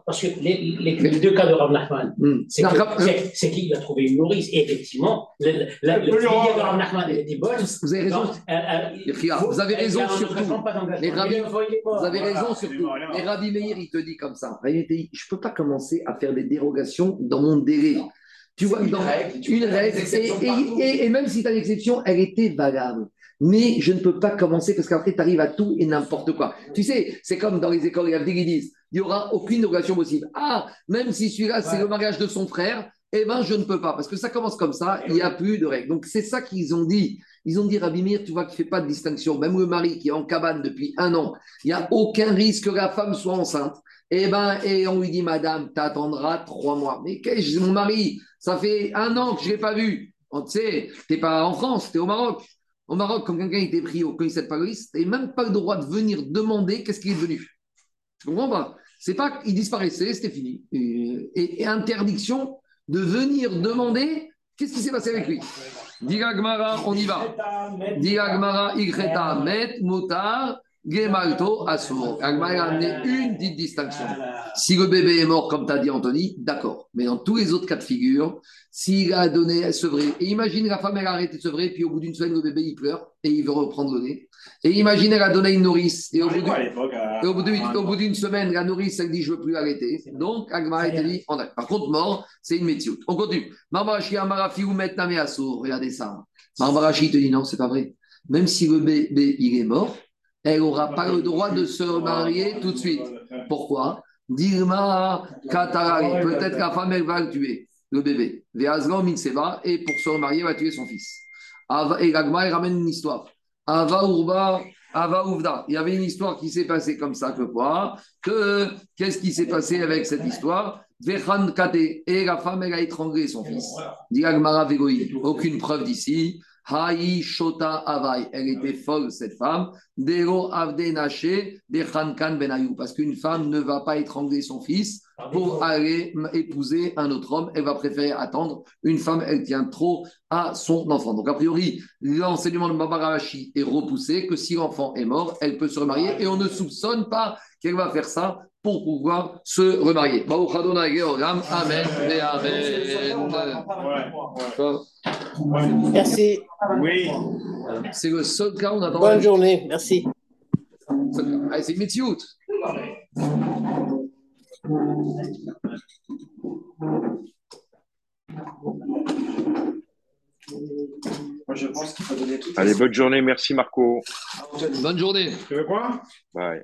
parce que les, les, deux cas de Rav Nachman, hmm. c'est qu'il a trouvé une nourrice. Et effectivement, le, la, le, de Rav Nachman était bonne. Vous avez raison. vous avez raison sur tout. vous avez raison sur tout. Et Rabbi Meir, il te dit comme ça. Je ne peux pas commencer à faire des dérogations dans mon délai. Tu vois, dans une règle, et, et, même si tu as l'exception, elle était valable mais je ne peux pas commencer parce qu'après, tu arrives à tout et n'importe quoi. Tu sais, c'est comme dans les écoles, ils disent, il n'y aura aucune relation possible. Ah, même si celui-là, c'est le mariage de son frère, eh bien, je ne peux pas, parce que ça commence comme ça, il n'y a plus de règles. Donc, c'est ça qu'ils ont dit. Ils ont dit, Rabimir, tu vois qu'il ne fait pas de distinction. Même le mari qui est en cabane depuis un an, il n'y a aucun risque que la femme soit enceinte. Eh ben, et on lui dit, madame, tu attendras trois mois. Mais qu'est-ce mon mari? Ça fait un an que je ne l'ai pas vu. Tu sais, tu n'es pas en France, tu es au Maroc. Au Maroc, quand quelqu'un était pris au commissaire de police, tu n'avais même pas le droit de venir demander qu'est-ce qu'il est devenu. Tu comprends pas? C'est pas qu'il disparaissait, c'était fini. Et, interdiction de venir demander qu'est-ce qui s'est passé avec lui? Diragmara, on y va. Diragmara, Igreta, Met, Motar, Gemalto, Asur. Agmara a amené une petite distinction. Si le bébé est mort, comme tu as dit Anthony, d'accord. Mais dans tous les autres cas de figure, s'il a donné sevrer, et imagine la femme elle a arrêté de sevrer, puis au bout d'une semaine, le bébé il pleure et il veut reprendre le nez. Et imagine elle a donné une nourrice, et au bout d'une semaine, la nourrice elle dit je veux plus arrêter. Donc Agmara a dit on a. Par contre, mort, c'est une métier. On continue. Marbarashi Amarafi ou Assour, regardez ça. Marbarashi te dit non, c'est pas vrai. Même si le bébé il est mort, elle n'aura pas le droit de se marier tout de suite. Pourquoi? Peut-être que la femme, elle va le tuer, le bébé. Et pour se remarier, elle va tuer son fils. Et Gagma, elle ramène une histoire. Ava Urba, Ava. Il y avait une histoire qui s'est passée comme ça, que quoi Que qu'est-ce qui s'est passé avec cette histoire? Et la femme, elle a étranglé son fils. Aucune preuve d'ici. Haï Shota Avai. Elle était folle, cette femme. Dero Avde Naché, de Khankan Benayou. Parce qu'une femme ne va pas étrangler son fils pour aller épouser un autre homme. Elle va préférer attendre. Une femme, elle tient trop à son enfant. Donc, a priori, l'enseignement de Babarashi est repoussé que si l'enfant est mort, elle peut se remarier et on ne soupçonne pas qu'elle va faire ça pour pouvoir se remarier. Amen Merci. Oui. C'est le seul cas où on attend. Bonne journée, merci. Allez, c'est Metsiout. Moi, je pense qu'il faut donner tout. Allez, bonne journée. Merci, Marco. Bonne journée. Tu veux quoi? Bye.